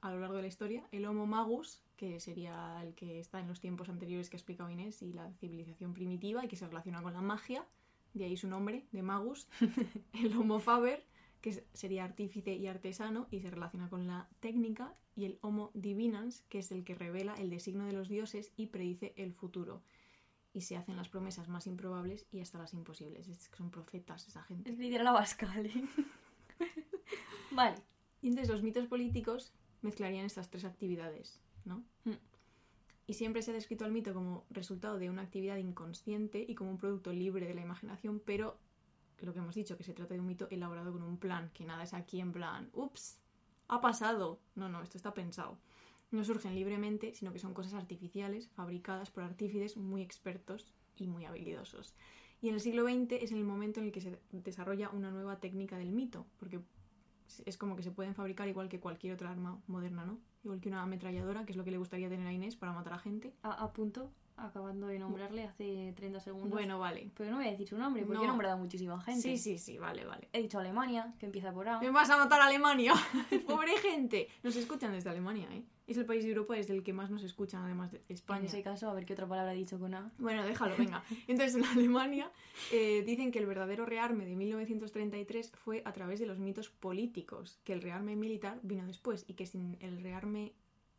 B: a lo largo de la historia, el homo magus, que sería el que está en los tiempos anteriores que ha explicado Inés, y la civilización primitiva y que se relaciona con la magia, de ahí su nombre, de magus. el homo faber, que sería artífice y artesano y se relaciona con la técnica, y el homo divinans, que es el que revela el designio de los dioses y predice el futuro y se hacen las promesas más improbables y hasta las imposibles. Es que son profetas esa gente.
A: Es literal Abascal, ¿eh? vale.
B: Y entonces los mitos políticos mezclarían estas tres actividades, ¿no? Y siempre se ha descrito al mito como resultado de una actividad inconsciente y como un producto libre de la imaginación, pero lo que hemos dicho, que se trata de un mito elaborado con un plan, que nada es aquí en plan, ups, ha pasado. No, no, esto está pensado. No surgen libremente, sino que son cosas artificiales, fabricadas por artífices muy expertos y muy habilidosos. Y en el siglo XX es el momento en el que se desarrolla una nueva técnica del mito, porque es como que se pueden fabricar igual que cualquier otra arma moderna, ¿no? Igual que una ametralladora, que es lo que le gustaría tener a Inés para matar a gente.
A: A, a punto, acabando de nombrarle hace 30 segundos.
B: Bueno, vale.
A: Pero no voy a decir su nombre, porque
B: No.
A: he nombrado a muchísima gente.
B: Sí, sí, sí, vale, vale.
A: He dicho Alemania, que empieza por A.
B: ¡Me vas a matar a Alemania! ¡Pobre gente! Nos escuchan desde Alemania, ¿eh? Es el país de Europa desde el que más nos escuchan, además de
A: En
B: España.
A: ese caso, a ver qué otra palabra ha dicho con A.
B: Bueno, déjalo, venga. Entonces, en Alemania eh, dicen que el verdadero rearme de 1933 fue a través de los mitos políticos, que el rearme militar vino después y que sin el rearme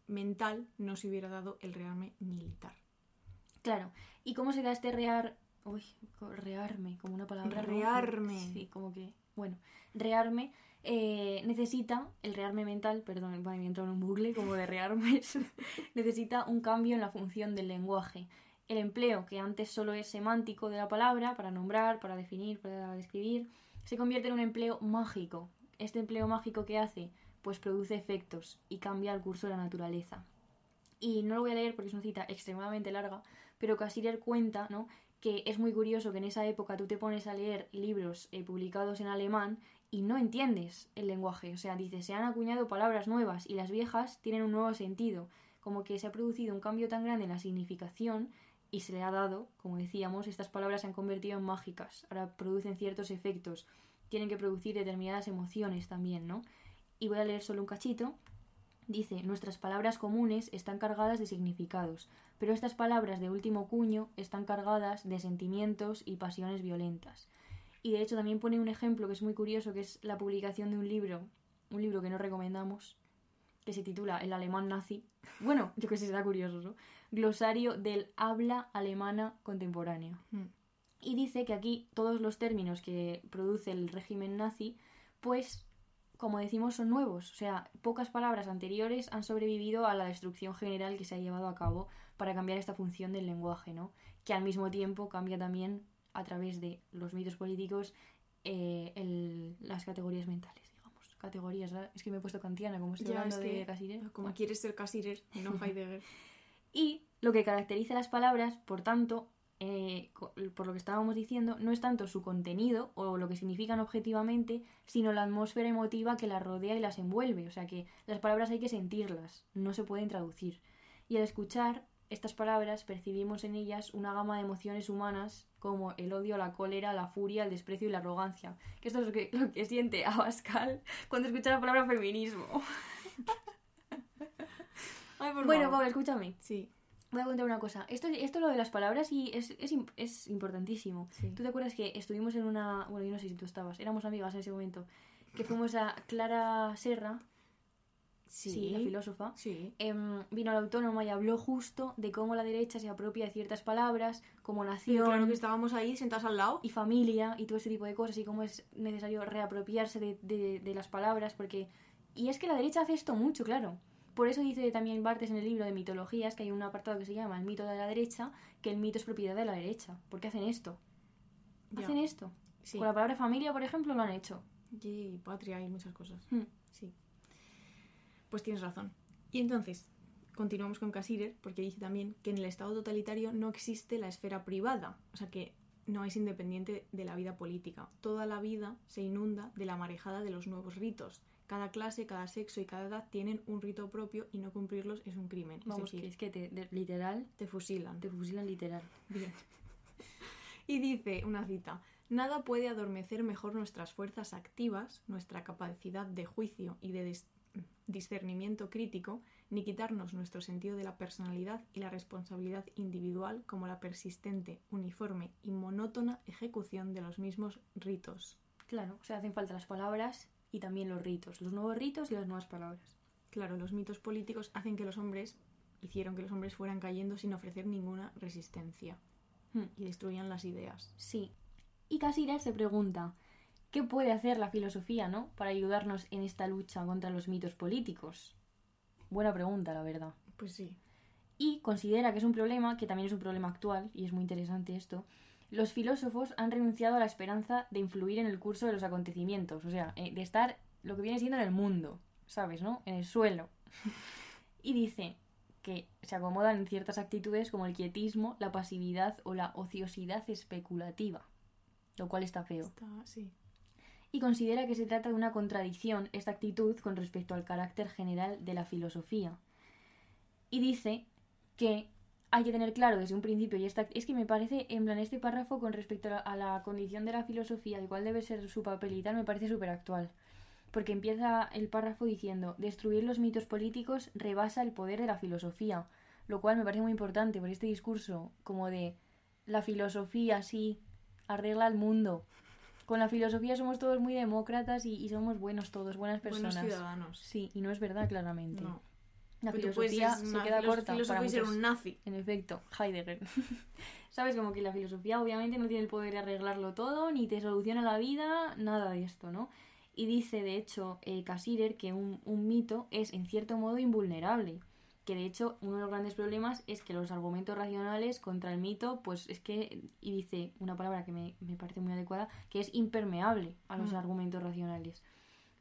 B: mental no se hubiera dado el rearme militar.
A: Claro. ¿Y cómo se da este rear... Uy, rearme, como una palabra... ¿no?
B: Rearme.
A: Sí, como que... Bueno, rearme eh, necesita, el rearme mental, perdón, me he entrado en un bucle como de rearmes, necesita un cambio en la función del lenguaje. El empleo, que antes solo es semántico de la palabra, para nombrar, para definir, para describir, se convierte en un empleo mágico. Este empleo mágico que hace, pues produce efectos y cambia el curso de la naturaleza. Y no lo voy a leer porque es una cita extremadamente larga, pero Cassirer cuenta, ¿no? que es muy curioso que en esa época tú te pones a leer libros eh, publicados en alemán y no entiendes el lenguaje. O sea, dice, se han acuñado palabras nuevas y las viejas tienen un nuevo sentido. Como que se ha producido un cambio tan grande en la significación y se le ha dado, como decíamos, estas palabras se han convertido en mágicas. Ahora producen ciertos efectos, tienen que producir determinadas emociones también, ¿no? Y voy a leer solo un cachito. Dice, nuestras palabras comunes están cargadas de significados, pero estas palabras de último cuño están cargadas de sentimientos y pasiones violentas. Y de hecho también pone un ejemplo que es muy curioso, que es la publicación de un libro, un libro que no recomendamos, que se titula El alemán nazi. Bueno, yo que sé, será curioso, ¿no? Glosario del habla alemana contemporánea.
B: Mm.
A: Y dice que aquí todos los términos que produce el régimen nazi, pues, como decimos, son nuevos. O sea, pocas palabras anteriores han sobrevivido a la destrucción general que se ha llevado a cabo para cambiar esta función del lenguaje, ¿no? Que al mismo tiempo cambia también a través de los mitos políticos eh, el- las categorías mentales, digamos. Categorías, ¿verdad? es que me he puesto kantiana, como estoy
B: Ya,
A: hablando
B: es
A: de
B: que
A: Cassirer.
B: Como
A: Bueno.
B: quieres ser Cassirer y no Heidegger.
A: Y lo que caracteriza las palabras, por tanto, eh, por lo que estábamos diciendo, no es tanto su contenido o lo que significan objetivamente, sino la atmósfera emotiva que las rodea y las envuelve. O sea que las palabras hay que sentirlas, no se pueden traducir. Y al escuchar estas palabras percibimos en ellas una gama de emociones humanas como el odio, la cólera, la furia, el desprecio y la arrogancia. Que esto es lo que, lo que siente Abascal cuando escucha la palabra feminismo.
B: Ay,
A: Bueno,
B: favor.
A: Paula, escúchame.
B: Sí,
A: Voy a contar una cosa. Esto, esto lo de las palabras y es, es, es importantísimo.
B: sí.
A: ¿Tú te acuerdas que estuvimos en una... Bueno, yo no sé si tú estabas. Éramos amigas en ese momento. Que fuimos a Clara Serra, sí, la filósofa.
B: Sí.
A: em, vino a la autónoma y habló justo de cómo la derecha se apropia de ciertas palabras, como
B: Sí,
A: nación
B: claro que estábamos ahí sentados al lado.
A: y familia y todo ese tipo de cosas y cómo es necesario reapropiarse de, de- de las palabras porque... Y es que la derecha hace esto mucho, claro. Por eso dice también Bartes en el libro de mitologías que hay un apartado que se llama el mito de la derecha, que el mito es propiedad de la derecha. ¿Por qué hacen esto?
B: Ya.
A: Hacen esto.
B: Sí.
A: Con la palabra familia, por ejemplo, lo han hecho.
B: Y patria y muchas cosas.
A: Hmm.
B: Sí. Pues tienes razón. Y entonces, continuamos con Cassirer, porque dice también que en el Estado totalitario no existe la esfera privada, o sea que no es independiente de la vida política. Toda la vida se inunda de la marejada de los nuevos ritos. Cada clase, cada sexo y cada edad tienen un rito propio y no cumplirlos es un crimen.
A: Vamos,
B: es decir,
A: que es que te, de- literal,
B: te fusilan.
A: te fusilan literal.
B: Bien. Y dice una cita, nada puede adormecer mejor nuestras fuerzas activas, nuestra capacidad de juicio y de dis- discernimiento crítico, ni quitarnos nuestro sentido de la personalidad y la responsabilidad individual como la persistente, uniforme y monótona ejecución de los mismos ritos.
A: Claro, o sea, hacen falta las palabras y también los ritos. Los nuevos ritos y las nuevas palabras.
B: Claro, los mitos políticos hacen que los hombres, hicieron que los hombres fueran cayendo sin ofrecer ninguna resistencia
A: Hmm.
B: y destruían las ideas.
A: Sí. Y Cassirer se pregunta, ¿qué puede hacer la filosofía, no? Para ayudarnos en esta lucha contra los mitos políticos. Buena pregunta, la verdad.
B: Pues sí.
A: Y considera que es un problema, que también es un problema actual, y es muy interesante esto. Los filósofos han renunciado a la esperanza de influir en el curso de los acontecimientos, o sea, eh, de estar lo que viene siendo en el mundo, ¿sabes, no? En el suelo. Y dice que se acomodan en ciertas actitudes como el quietismo, la pasividad o la ociosidad especulativa, lo cual está feo.
B: Está, sí.
A: Y considera que se trata de una contradicción esta actitud con respecto al carácter general de la filosofía. Y dice que hay que tener claro desde un principio, y esta, es que me parece, en plan, este párrafo con respecto a la, condición de la filosofía y cuál debe ser su papel y tal, me parece súper actual. Porque empieza el párrafo diciendo, destruir los mitos políticos rebasa el poder de la filosofía, lo cual me parece muy importante por este discurso como de la filosofía sí arregla el mundo. Con la filosofía somos todos muy demócratas y, y somos buenos todos, buenas personas.
B: Buenos ciudadanos.
A: Sí, y no es verdad claramente.
B: No.
A: La
B: Pero
A: filosofía se
B: una
A: queda corta
B: filósofo
A: para
B: y ser un nazi.
A: En efecto, Heidegger. Sabes como que la filosofía obviamente no tiene el poder de arreglarlo todo, ni te soluciona la vida, nada de esto, ¿no? Y dice, de hecho, eh, Cassirer que un, un mito es en cierto modo invulnerable. Que de hecho uno de los grandes problemas es que los argumentos racionales contra el mito, pues es que, y dice una palabra que me, me parece muy adecuada, que es impermeable a los
B: Mm.
A: argumentos racionales.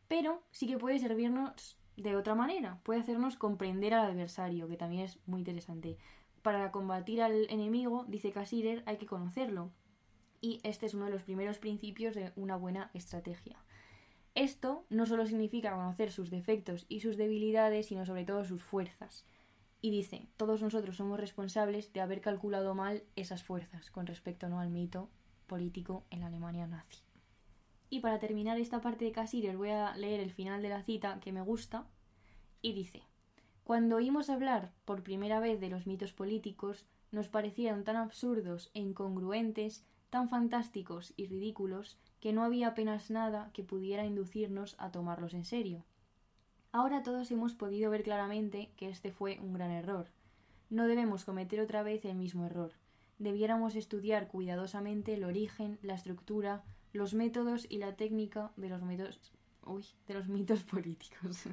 A: Pero sí que puede servirnos de otra manera, puede hacernos comprender al adversario, que también es muy interesante. Para combatir al enemigo, dice Cassirer, hay que conocerlo. Y este es uno de los primeros principios de una buena estrategia. Esto no solo significa conocer sus defectos y sus debilidades, sino sobre todo sus fuerzas. Y dice, todos nosotros somos responsables de haber calculado mal esas fuerzas con respecto ¿no? al mito político en la Alemania nazi. Y para terminar esta parte de Casir, os voy a leer el final de la cita que me gusta. Y dice, cuando oímos hablar por primera vez de los mitos políticos, nos parecieron tan absurdos e incongruentes, tan fantásticos y ridículos, que no había apenas nada que pudiera inducirnos a tomarlos en serio. Ahora todos hemos podido ver claramente que este fue un gran error. No debemos cometer otra vez el mismo error. Debiéramos estudiar cuidadosamente el origen, la estructura, los métodos y la técnica de los métodos uy, de los mitos políticos.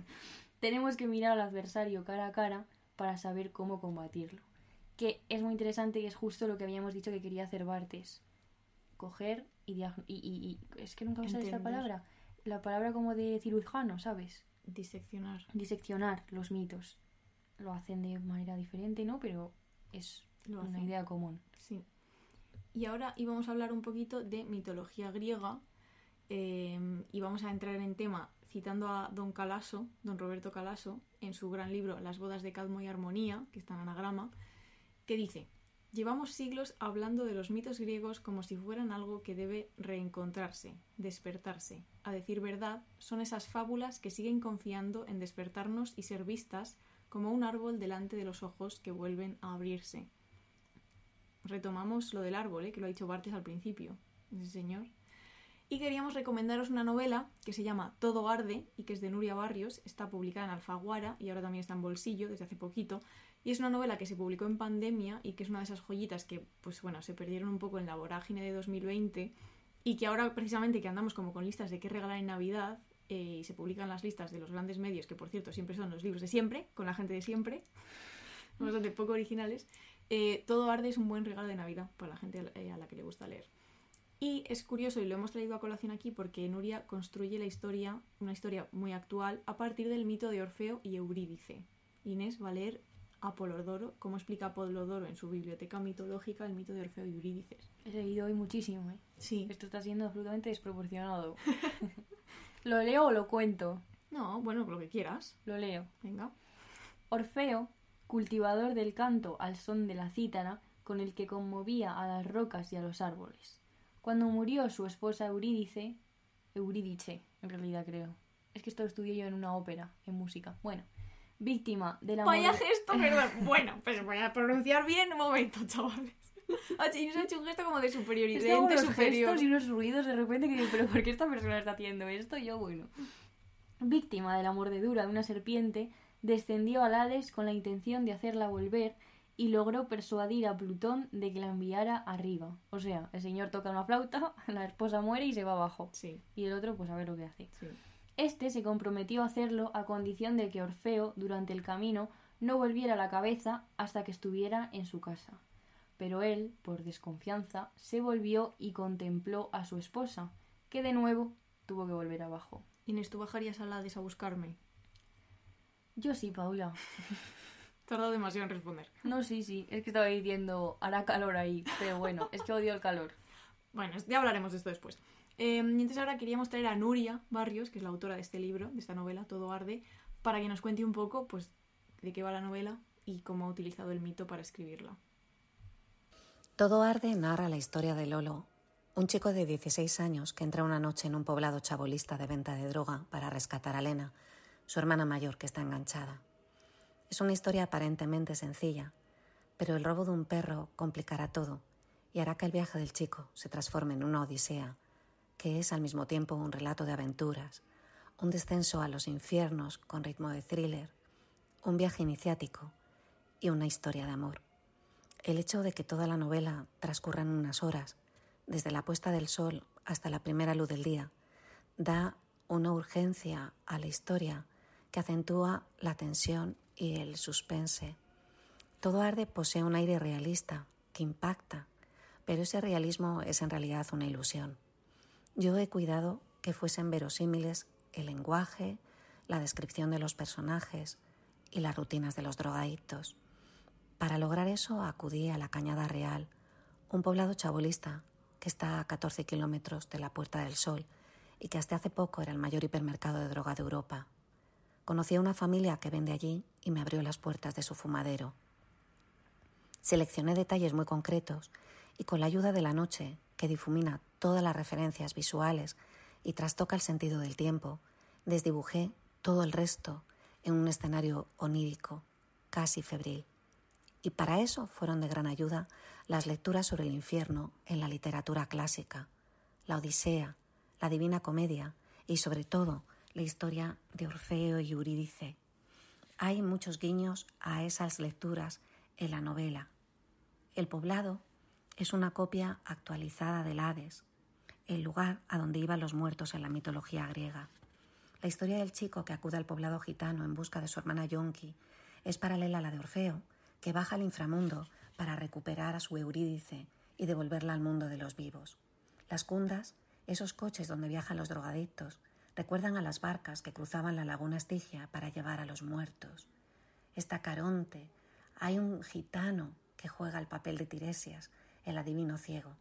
A: Tenemos que mirar al adversario cara a cara para saber cómo combatirlo. Que es muy interesante y es justo lo que habíamos dicho que quería hacer Bartes. Coger y, y, y, es que nunca me sale esta palabra. La palabra como de cirujano, ¿sabes?
B: Diseccionar.
A: Diseccionar los mitos. Lo hacen de manera diferente, ¿no? Pero es una idea común.
B: Sí. Y ahora íbamos a hablar un poquito de mitología griega eh, y vamos a entrar en tema citando a don Calaso, don Roberto Calaso, en su gran libro Las bodas de Cadmo y Armonía, que está en anagrama, que dice, Llevamos siglos hablando de los mitos griegos como si fueran algo que debe reencontrarse, despertarse. A decir verdad, son esas fábulas que siguen confiando en despertarnos y ser vistas como un árbol delante de los ojos que vuelven a abrirse. Retomamos lo del árbol, ¿eh? que lo ha dicho Bartes al principio, ese señor. Y queríamos recomendaros una novela que se llama Todo arde y que es de Nuria Barrios, está publicada en Alfaguara y ahora también está en Bolsillo desde hace poquito, y es una novela que se publicó en pandemia y que es una de esas joyitas que, pues bueno, se perdieron un poco en la vorágine de 2020 y que ahora precisamente que andamos como con listas de qué regalar en Navidad eh, y se publican las listas de los grandes medios, que por cierto siempre son los libros de siempre, con la gente de siempre, bastante poco originales, eh, Todo Arde es un buen regalo de Navidad para la gente eh, a la que le gusta leer. Y es curioso, y lo hemos traído a colación aquí, porque Nuria construye la historia, una historia muy actual, a partir del mito de Orfeo y Eurídice. Inés va a leer Apolodoro, cómo explica Apolodoro en su biblioteca mitológica el mito de Orfeo y Eurídice.
A: He leído hoy muchísimo, ¿eh?
B: Sí.
A: Esto está siendo absolutamente desproporcionado. ¿Lo leo o lo cuento?
B: No, bueno, lo que quieras.
A: Lo leo.
B: Venga.
A: Orfeo, cultivador del canto al son de la cítara, con el que conmovía a las rocas y a los árboles. Cuando murió su esposa Eurídice, Eurídice, en realidad creo. Es que esto lo estudié yo en una ópera, en música. Bueno, víctima de la
B: Vaya gesto, perdón. bueno, pues voy a pronunciar bien un momento, chavales. Y nos ha hecho un gesto como de superioridad.
A: Es que unos superior. gestos y unos ruidos de repente que digo, pero ¿por qué esta persona está haciendo esto? Yo, bueno. Víctima de la mordedura de una serpiente, descendió al Hades con la intención de hacerla volver y logró persuadir a Plutón de que la enviara arriba. O sea, el señor toca una flauta, la esposa muere y se va abajo.
B: Sí.
A: Y el otro, pues a ver lo que hace.
B: Sí.
A: Este se comprometió a hacerlo a condición de que Orfeo, durante el camino, no volviera la cabeza hasta que estuviera en su casa. Pero él, por desconfianza, se volvió y contempló a su esposa, que de nuevo tuvo que volver abajo.
B: Inés, ¿tú bajarías a Hades a buscarme?
A: Yo sí, Paula.
B: Tardado demasiado en responder.
A: No, sí, sí. Es que estaba diciendo, hará calor ahí. Pero bueno, es que odio el calor.
B: Bueno, ya hablaremos de esto después. Eh, y entonces ahora queríamos traer a Nuria Barrios, que es la autora de este libro, de esta novela, Todo Arde, para que nos cuente un poco pues, de qué va la novela y cómo ha utilizado el mito para escribirla.
D: Todo Arde narra la historia de Lolo, un chico de 16 años que entra una noche en un poblado chabolista de venta de droga para rescatar a Lena, su hermana mayor que está enganchada. Es una historia aparentemente sencilla, pero el robo de un perro complicará todo y hará que el viaje del chico se transforme en una odisea, que es al mismo tiempo un relato de aventuras, un descenso a los infiernos con ritmo de thriller, un viaje iniciático y una historia de amor. El hecho de que toda la novela transcurra en unas horas, desde la puesta del sol hasta la primera luz del día, da una urgencia a la historia que acentúa la tensión y el suspense. Todo arde posee un aire realista que impacta, pero ese realismo es en realidad una ilusión. Yo he cuidado que fuesen verosímiles el lenguaje, la descripción de los personajes y las rutinas de los drogadictos. Para lograr eso acudí a la Cañada Real, un poblado chabolista que está a 14 kilómetros de la Puerta del Sol y que hasta hace poco era el mayor hipermercado de droga de Europa. Conocí a una familia que vende allí y me abrió las puertas de su fumadero. Seleccioné detalles muy concretos y con la ayuda de la noche, que difumina todas las referencias visuales y trastoca el sentido del tiempo, desdibujé todo el resto en un escenario onírico, casi febril. Y para eso fueron de gran ayuda las lecturas sobre el infierno en la literatura clásica, la Odisea, la Divina Comedia y sobre todo la historia de Orfeo y Eurídice. Hay muchos guiños a esas lecturas en la novela. El poblado es una copia actualizada del Hades, el lugar a donde iban los muertos en la mitología griega. La historia del chico que acude al poblado gitano en busca de su hermana Yonki es paralela a la de Orfeo, que baja al inframundo para recuperar a su Eurídice y devolverla al mundo de los vivos. Las cundas, esos coches donde viajan los drogadictos, recuerdan a las barcas que cruzaban la laguna Estigia para llevar a los muertos. Está Caronte, hay un gitano que juega el papel de Tiresias, el adivino ciego.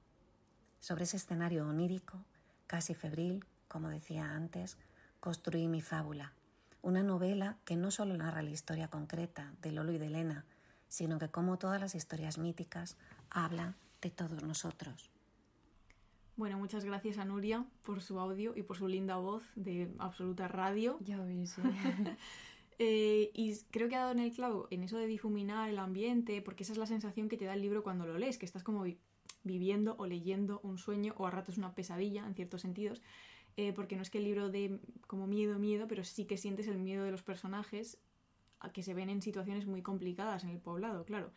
D: Sobre ese escenario onírico, casi febril, como decía antes, construí mi fábula, una novela que no solo narra la historia concreta de Lolo y de Elena, sino que como todas las historias míticas, habla de todos nosotros.
B: Bueno, muchas gracias a Nuria por su audio y por su linda voz de absoluta radio.
A: Ya ves.
B: Eh, y creo que ha dado en el clavo en eso de difuminar el ambiente, porque esa es la sensación que te da el libro cuando lo lees, que estás como viviendo o leyendo un sueño o a ratos una pesadilla en ciertos sentidos. Eh, porque no es que el libro dé como miedo, miedo, pero sí que sientes el miedo de los personajes a que se ven en situaciones muy complicadas en el poblado, claro.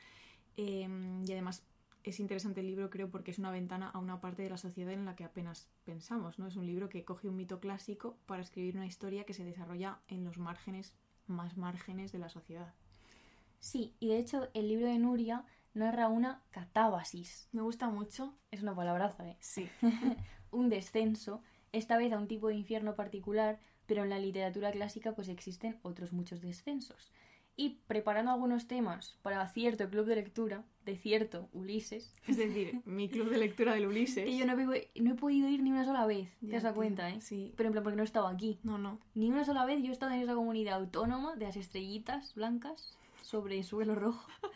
B: Em, y además es interesante el libro, creo, porque es una ventana a una parte de la sociedad en la que apenas pensamos, ¿no? Es un libro que coge un mito clásico para escribir una historia que se desarrolla en los márgenes, más márgenes de la sociedad.
A: Sí, y de hecho el libro de Nuria narra una catábasis.
B: Me gusta mucho.
A: Es una palabraza, ¿eh?
B: Sí.
A: un descenso, esta vez a un tipo de infierno particular, pero en la literatura clásica pues existen otros muchos descensos y preparando algunos temas para cierto club de lectura de cierto Ulises.
B: Es decir, mi club de lectura del Ulises.
A: Y yo no he, no he podido ir ni una sola vez, te das cuenta, ¿eh?
B: Sí.
A: Pero en plan, porque no he estado aquí.
B: No, no.
A: Ni una sola vez yo he estado en esa comunidad autónoma de las estrellitas blancas sobre suelo rojo.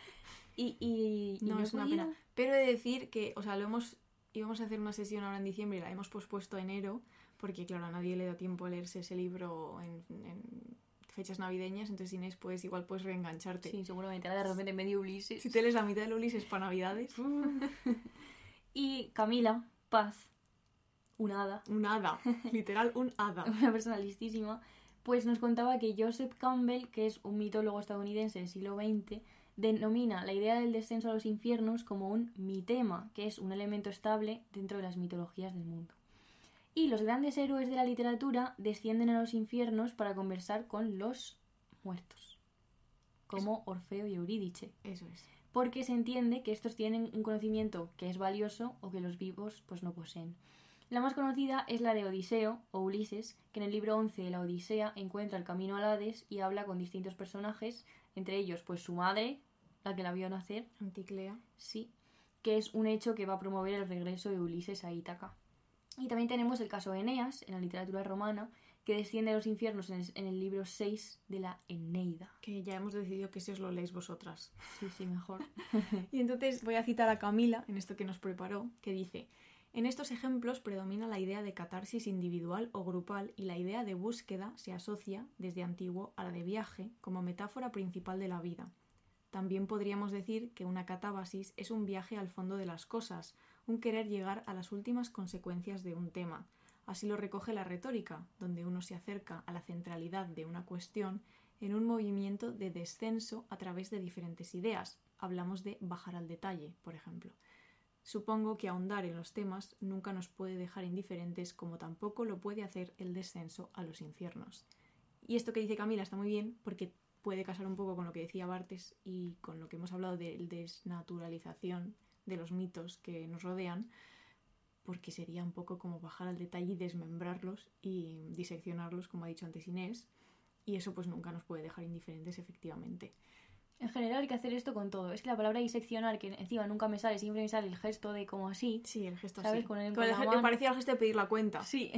A: Y, y,
B: no, es una pena. Pero he de decir que, o sea, lo hemos. íbamos a hacer una sesión ahora en diciembre y la hemos pospuesto a enero, porque, claro, a nadie le da tiempo a leerse ese libro en fechas navideñas, entonces Inés, pues igual puedes reengancharte.
A: Sí, seguramente. Ahora de repente medio Ulises.
B: Si te lees la mitad del Ulises para Navidades.
A: y Camila, Paz, un hada.
B: Un hada, literal un hada.
A: Una persona listísima. Pues nos contaba que Joseph Campbell, que es un mitólogo estadounidense del siglo XX, denomina la idea del descenso a los infiernos como un mitema, que es un elemento estable dentro de las mitologías del mundo y los grandes héroes de la literatura descienden a los infiernos para conversar con los muertos, como Orfeo y Eurídice.
B: Eso es.
A: Porque se entiende que estos tienen un conocimiento que es valioso o que los vivos pues no poseen. La más conocida es la de Odiseo o Ulises, que en el libro 11 de la Odisea encuentra el camino al Hades y habla con distintos personajes, entre ellos pues su madre, la que la vio nacer,
B: Anticlea.
A: Sí, que es un hecho que va a promover el regreso de Ulises a Ítaca. Y también tenemos el caso de Eneas en la literatura romana, que desciende a los infiernos en el, libro 6 de la Eneida.
B: Que ya hemos decidido que si os lo leéis vosotras.
A: Sí, sí, mejor.
B: y entonces voy a citar a Camila en esto que nos preparó, que dice, en estos ejemplos predomina la idea de catarsis individual o grupal y la idea de búsqueda se asocia desde antiguo a la de viaje como metáfora principal de la vida. También podríamos decir que una catábasis es un viaje al fondo de las cosas, un querer llegar a las últimas consecuencias de un tema. Así lo recoge la retórica, donde uno se acerca a la centralidad de una cuestión en un movimiento de descenso a través de diferentes ideas. Hablamos de bajar al detalle, por ejemplo. Supongo que ahondar en los temas nunca nos puede dejar indiferentes como tampoco lo puede hacer el descenso a los infiernos. Y esto que dice Camila está muy bien porque puede casar un poco con lo que decía Bartes y con lo que hemos hablado de desnaturalización de los mitos que nos rodean, porque sería un poco como bajar al detalle y desmembrarlos y diseccionarlos, como ha dicho antes Inés, y eso pues nunca nos puede dejar indiferentes efectivamente.
A: En general hay que hacer esto con todo. Es que la palabra diseccionar, que encima nunca me sale, siempre me sale el gesto de como así.
B: Sí, el gesto
A: ¿sabes?
B: así.
A: Con el,
B: con el, parecía el gesto de pedir la cuenta.
A: Sí.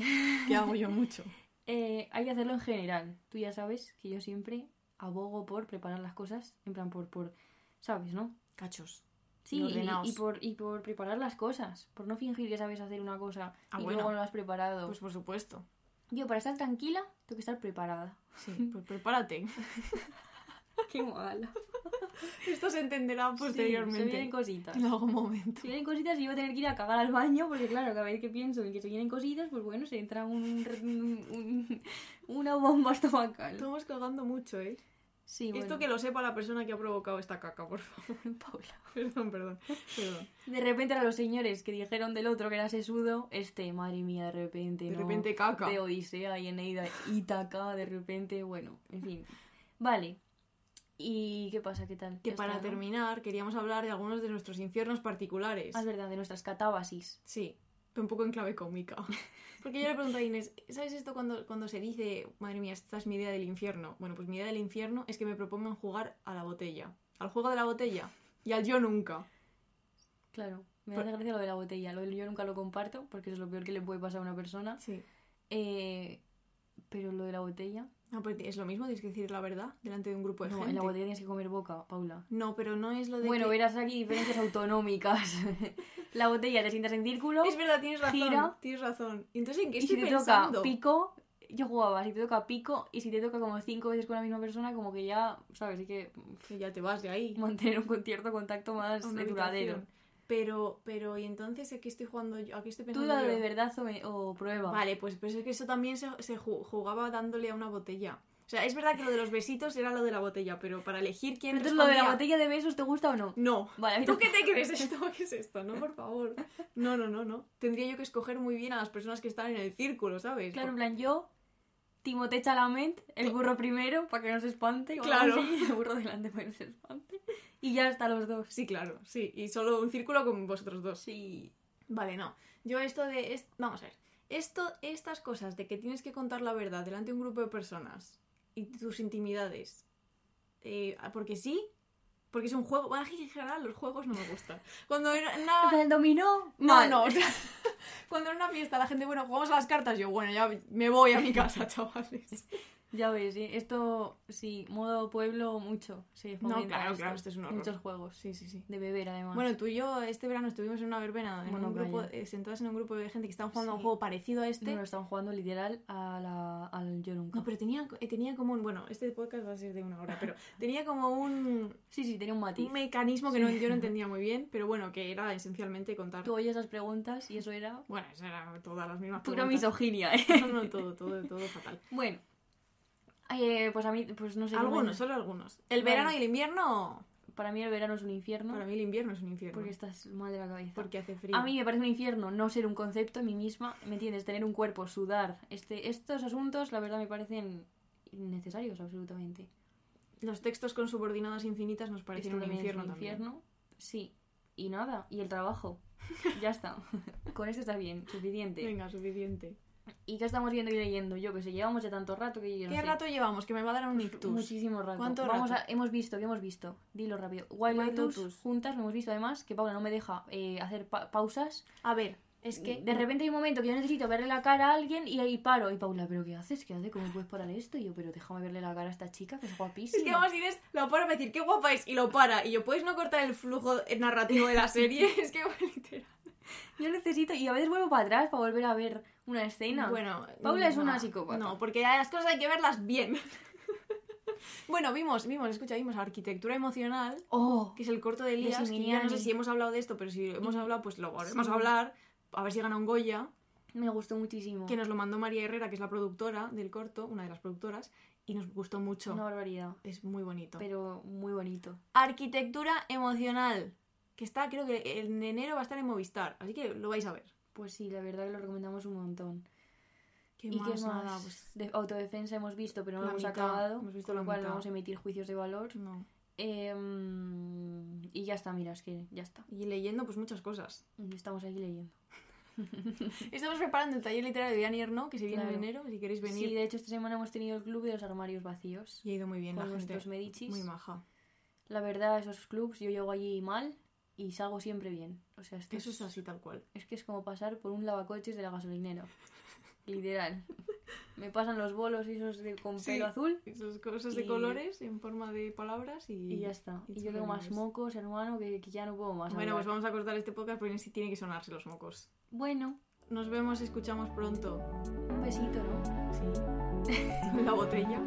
B: que hago yo mucho.
A: Eh, hay que hacerlo en general. Tú ya sabes que yo siempre abogo por preparar las cosas, en plan por, por ¿sabes, no?
B: Cachos.
A: Sí,
B: Y
A: y, por, y por preparar las cosas, por no fingir que sabes hacer una cosa
B: Ah,
A: y
B: bueno.
A: luego no lo has preparado.
B: Pues por supuesto.
A: Yo, para estar tranquila, tengo que estar preparada.
B: Sí, pues prepárate.
A: Qué mala.
B: Esto se entenderá
A: se
B: posteriormente.
A: vienen cositas.
B: en algún momento.
A: Si vienen cositas y yo voy a tener que ir a cagar al baño, porque claro, cada vez que pienso en que se vienen cositas, pues bueno, se entra un, un- un- una bomba estomacal.
B: Estamos cagando mucho, ¿eh?
A: Sí,
B: Esto que lo sepa la persona que ha provocado esta caca, por favor.
A: Paula.
B: Perdón, perdón. Perdón.
A: De repente eran los señores que dijeron del otro que era sesudo, este, madre mía, de repente,
B: De
A: ¿no?
B: repente caca.
A: De Odisea y Eneida, Ítaca, de repente, bueno, en fin. Vale. ¿Y qué pasa? ¿Qué tal?
B: Que
A: Ya
B: para
A: está, ¿no?
B: terminar queríamos hablar de algunos de nuestros infiernos particulares.
A: Ah, es verdad, de nuestras catábasis.
B: Sí, pero un poco en clave cómica. Porque yo le pregunto a Inés, ¿sabes esto cuando, cuando se dice, madre mía, esta es mi idea del infierno? Bueno, pues mi idea del infierno es que me propongan jugar a la botella. Al juego de la botella. Y al yo nunca.
A: Claro, me
B: Por-
A: hace gracia lo de la botella. Lo del yo nunca lo comparto, porque es lo peor que le puede pasar a una persona.
B: Sí.
A: Eh, pero lo de la botella...
B: No, pero es lo mismo, tienes que decir la verdad delante de un grupo de
A: No,
B: gente.
A: en la botella tienes que comer boca, Paula.
B: No, pero no es lo de
A: Bueno,
B: que-
A: verás aquí diferencias autonómicas. la botella te sientas en círculo.
B: Es verdad, tienes razón.
A: gira.
B: Tienes razón. ¿Y entonces en qué
A: y si te
B: pensando?
A: toca pico, yo jugaba, si te toca pico y si te toca como cinco veces con la misma persona, como que ya, ¿sabes? Hay que
B: Que ya te vas de ahí.
A: mantener un cierto contacto más duradero.
B: Pero, pero, ¿y entonces a qué estoy jugando yo? ¿A qué estoy
A: Tú
B: pensando
A: lo
B: yo?
A: de verdad o, me- o prueba.
B: Vale, pues, pues es que eso también se, se ju- jugaba dándole a una botella. O sea, es verdad que lo de los besitos era lo de la botella, pero para elegir quién
A: entonces lo de la
B: respondía-
A: botella de besos, ¿te gusta o no?
B: No.
A: Vale,
B: ¿Tú qué te crees esto? ¿Qué es esto? No, por favor. No, no, no, no. Tendría yo que escoger muy bien a las personas que están en el círculo, ¿sabes?
A: Claro, en plan, yo, Timothée Chalamet, el burro primero, para que no se espante. o
B: Claro.
A: así, El burro delante para que no se espante. Y ya está los dos.
B: Sí, claro, sí. Y solo un círculo con vosotros dos.
A: Sí.
B: Vale, no. Yo esto de... es- Vamos a ver. Esto, estas cosas de que tienes que contar la verdad delante de un grupo de personas y tus intimidades. eh, porque sí, porque es un juego... Bueno, en general los juegos no me gustan. Cuando era una...
A: ¿El dominó?
B: No, no. o sea, cuando en una fiesta la gente, bueno, jugamos a las cartas, yo, bueno, ya me voy a mi casa, chavales.
A: Ya ves, ¿eh? esto, sí, modo pueblo, mucho. Se
B: No, claro, claro, esto es un horror.
A: Muchos juegos.
B: Sí, sí, sí.
A: De beber, además.
B: Bueno, tú y yo este verano estuvimos en una verbena, en
A: Bueno,
B: un grupo, eh, sentadas en un grupo de gente que estaban jugando a un
A: Sí.
B: juego parecido a este.
A: No, lo estaban jugando literal a la, al yo nunca.
B: No, pero tenía, eh, tenía como un. Bueno, este podcast va a ser de una hora, pero tenía como un,
A: Sí, sí, tenía un matiz.
B: un mecanismo que no, yo no entendía muy bien, pero bueno, que era esencialmente contar.
A: Tú oías las preguntas y eso era
B: Bueno, eso era todas las mismas
A: pura
B: preguntas.
A: misoginia, ¿eh?
B: No, no, todo, todo, todo fatal.
A: Bueno. Eh, pues a mí, pues no sé.
B: Algunos, solo algunos. El
A: Vale.
B: verano y el invierno.
A: Para mí el verano es un infierno.
B: Para mí el invierno es un infierno.
A: Porque estás mal de la cabeza.
B: Porque hace frío.
A: A mí me parece un infierno no ser un concepto en mí misma, ¿me entiendes? Tener un cuerpo, sudar. Este, estos asuntos, la verdad, me parecen innecesarios absolutamente.
B: Los textos con subordinadas infinitas nos parecen
A: Esto
B: un
A: también es
B: infierno
A: un
B: también.
A: infierno. Sí. Y nada, y el trabajo. ya está. Con esto está bien, suficiente.
B: Venga, suficiente.
A: ¿Y qué estamos viendo y leyendo? Yo que sé, llevamos ya tanto rato que yo no
B: ¿Qué
A: sé.
B: rato llevamos? Que me va a dar un ictus.
A: Muchísimo rato.
B: ¿Cuánto
A: Vamos
B: rato?
A: A, hemos visto, ¿qué hemos visto? Dilo rápido. Wild,
B: Wild
A: Lotus,
B: Lotus.
A: juntas, lo hemos visto además, que Paula no me deja eh, hacer pa- pausas.
B: A ver, es que...
A: de repente hay un momento que yo necesito verle la cara a alguien y ahí paro. Y Paula, ¿pero qué haces? ¿Qué haces? ¿Cómo puedes parar esto? Y yo, pero déjame verle la cara a esta chica, que es guapísima.
B: Es que vamos, Inés lo para para decir qué guapa es y lo para. Y yo, ¿puedes no cortar el flujo narrativo de la serie? es que, literal.
A: Yo necesito, y a veces vuelvo para atrás para volver a ver una escena.
B: Bueno,
A: Paula es una psicópata.
B: No, porque las cosas hay que verlas bien. bueno, vimos, vimos, escucha, vimos Arquitectura Emocional,
A: ¡Oh!
B: que es el corto de
A: De
B: Elías. que yo no sé si hemos hablado de esto, pero si hemos hablado, pues lo volvemos
A: Sí.
B: a hablar. A ver si gana un Goya.
A: Me gustó muchísimo.
B: Que nos lo mandó María Herrera, que es la productora del corto, una de las productoras, y nos gustó mucho.
A: Una barbaridad.
B: Es muy bonito.
A: Pero muy bonito.
B: Arquitectura emocional. Que está, creo que en enero va a estar en Movistar. Así que lo vais a ver.
A: Pues sí, la verdad que lo recomendamos un montón.
B: ¿Qué
A: ¿Y
B: más?
A: qué más?
B: Nada, pues,
A: De autodefensa hemos visto, pero no lo hemos
B: mitad,
A: acabado.
B: hemos visto
A: con lo cual no vamos a emitir juicios de valor.
B: no.
A: Em, y ya está, mira, es que ya está.
B: Y leyendo, pues muchas cosas.
A: Estamos aquí leyendo.
B: Estamos preparando el taller literario de Annie Ernaux, que se viene
A: Claro.
B: en enero, si queréis venir.
A: Sí, de hecho, esta semana hemos tenido el club de los armarios vacíos.
B: Y ha ido muy bien
A: con
B: la gente.
A: Medicis.
B: Muy maja.
A: La verdad, esos clubs, yo llego allí mal y salgo siempre bien. O sea, esto
B: Eso es así tal cual.
A: Es que es como pasar por un lavacoches de la gasolinera. Literal. Me pasan los bolos esos de, con
B: Sí.
A: pelo azul
B: Esas cosas de
A: Y-
B: colores en forma de palabras y...
A: y ya está. Y,
B: y
A: yo tengo más mocos, hermano, que, que ya no puedo más.
B: Bueno, pues
A: hablar.
B: vamos a cortar este podcast porque sí tiene que sonarse los mocos.
A: Bueno,
B: Nos vemos, escuchamos pronto.
A: un besito, ¿no?
B: Sí. La botella.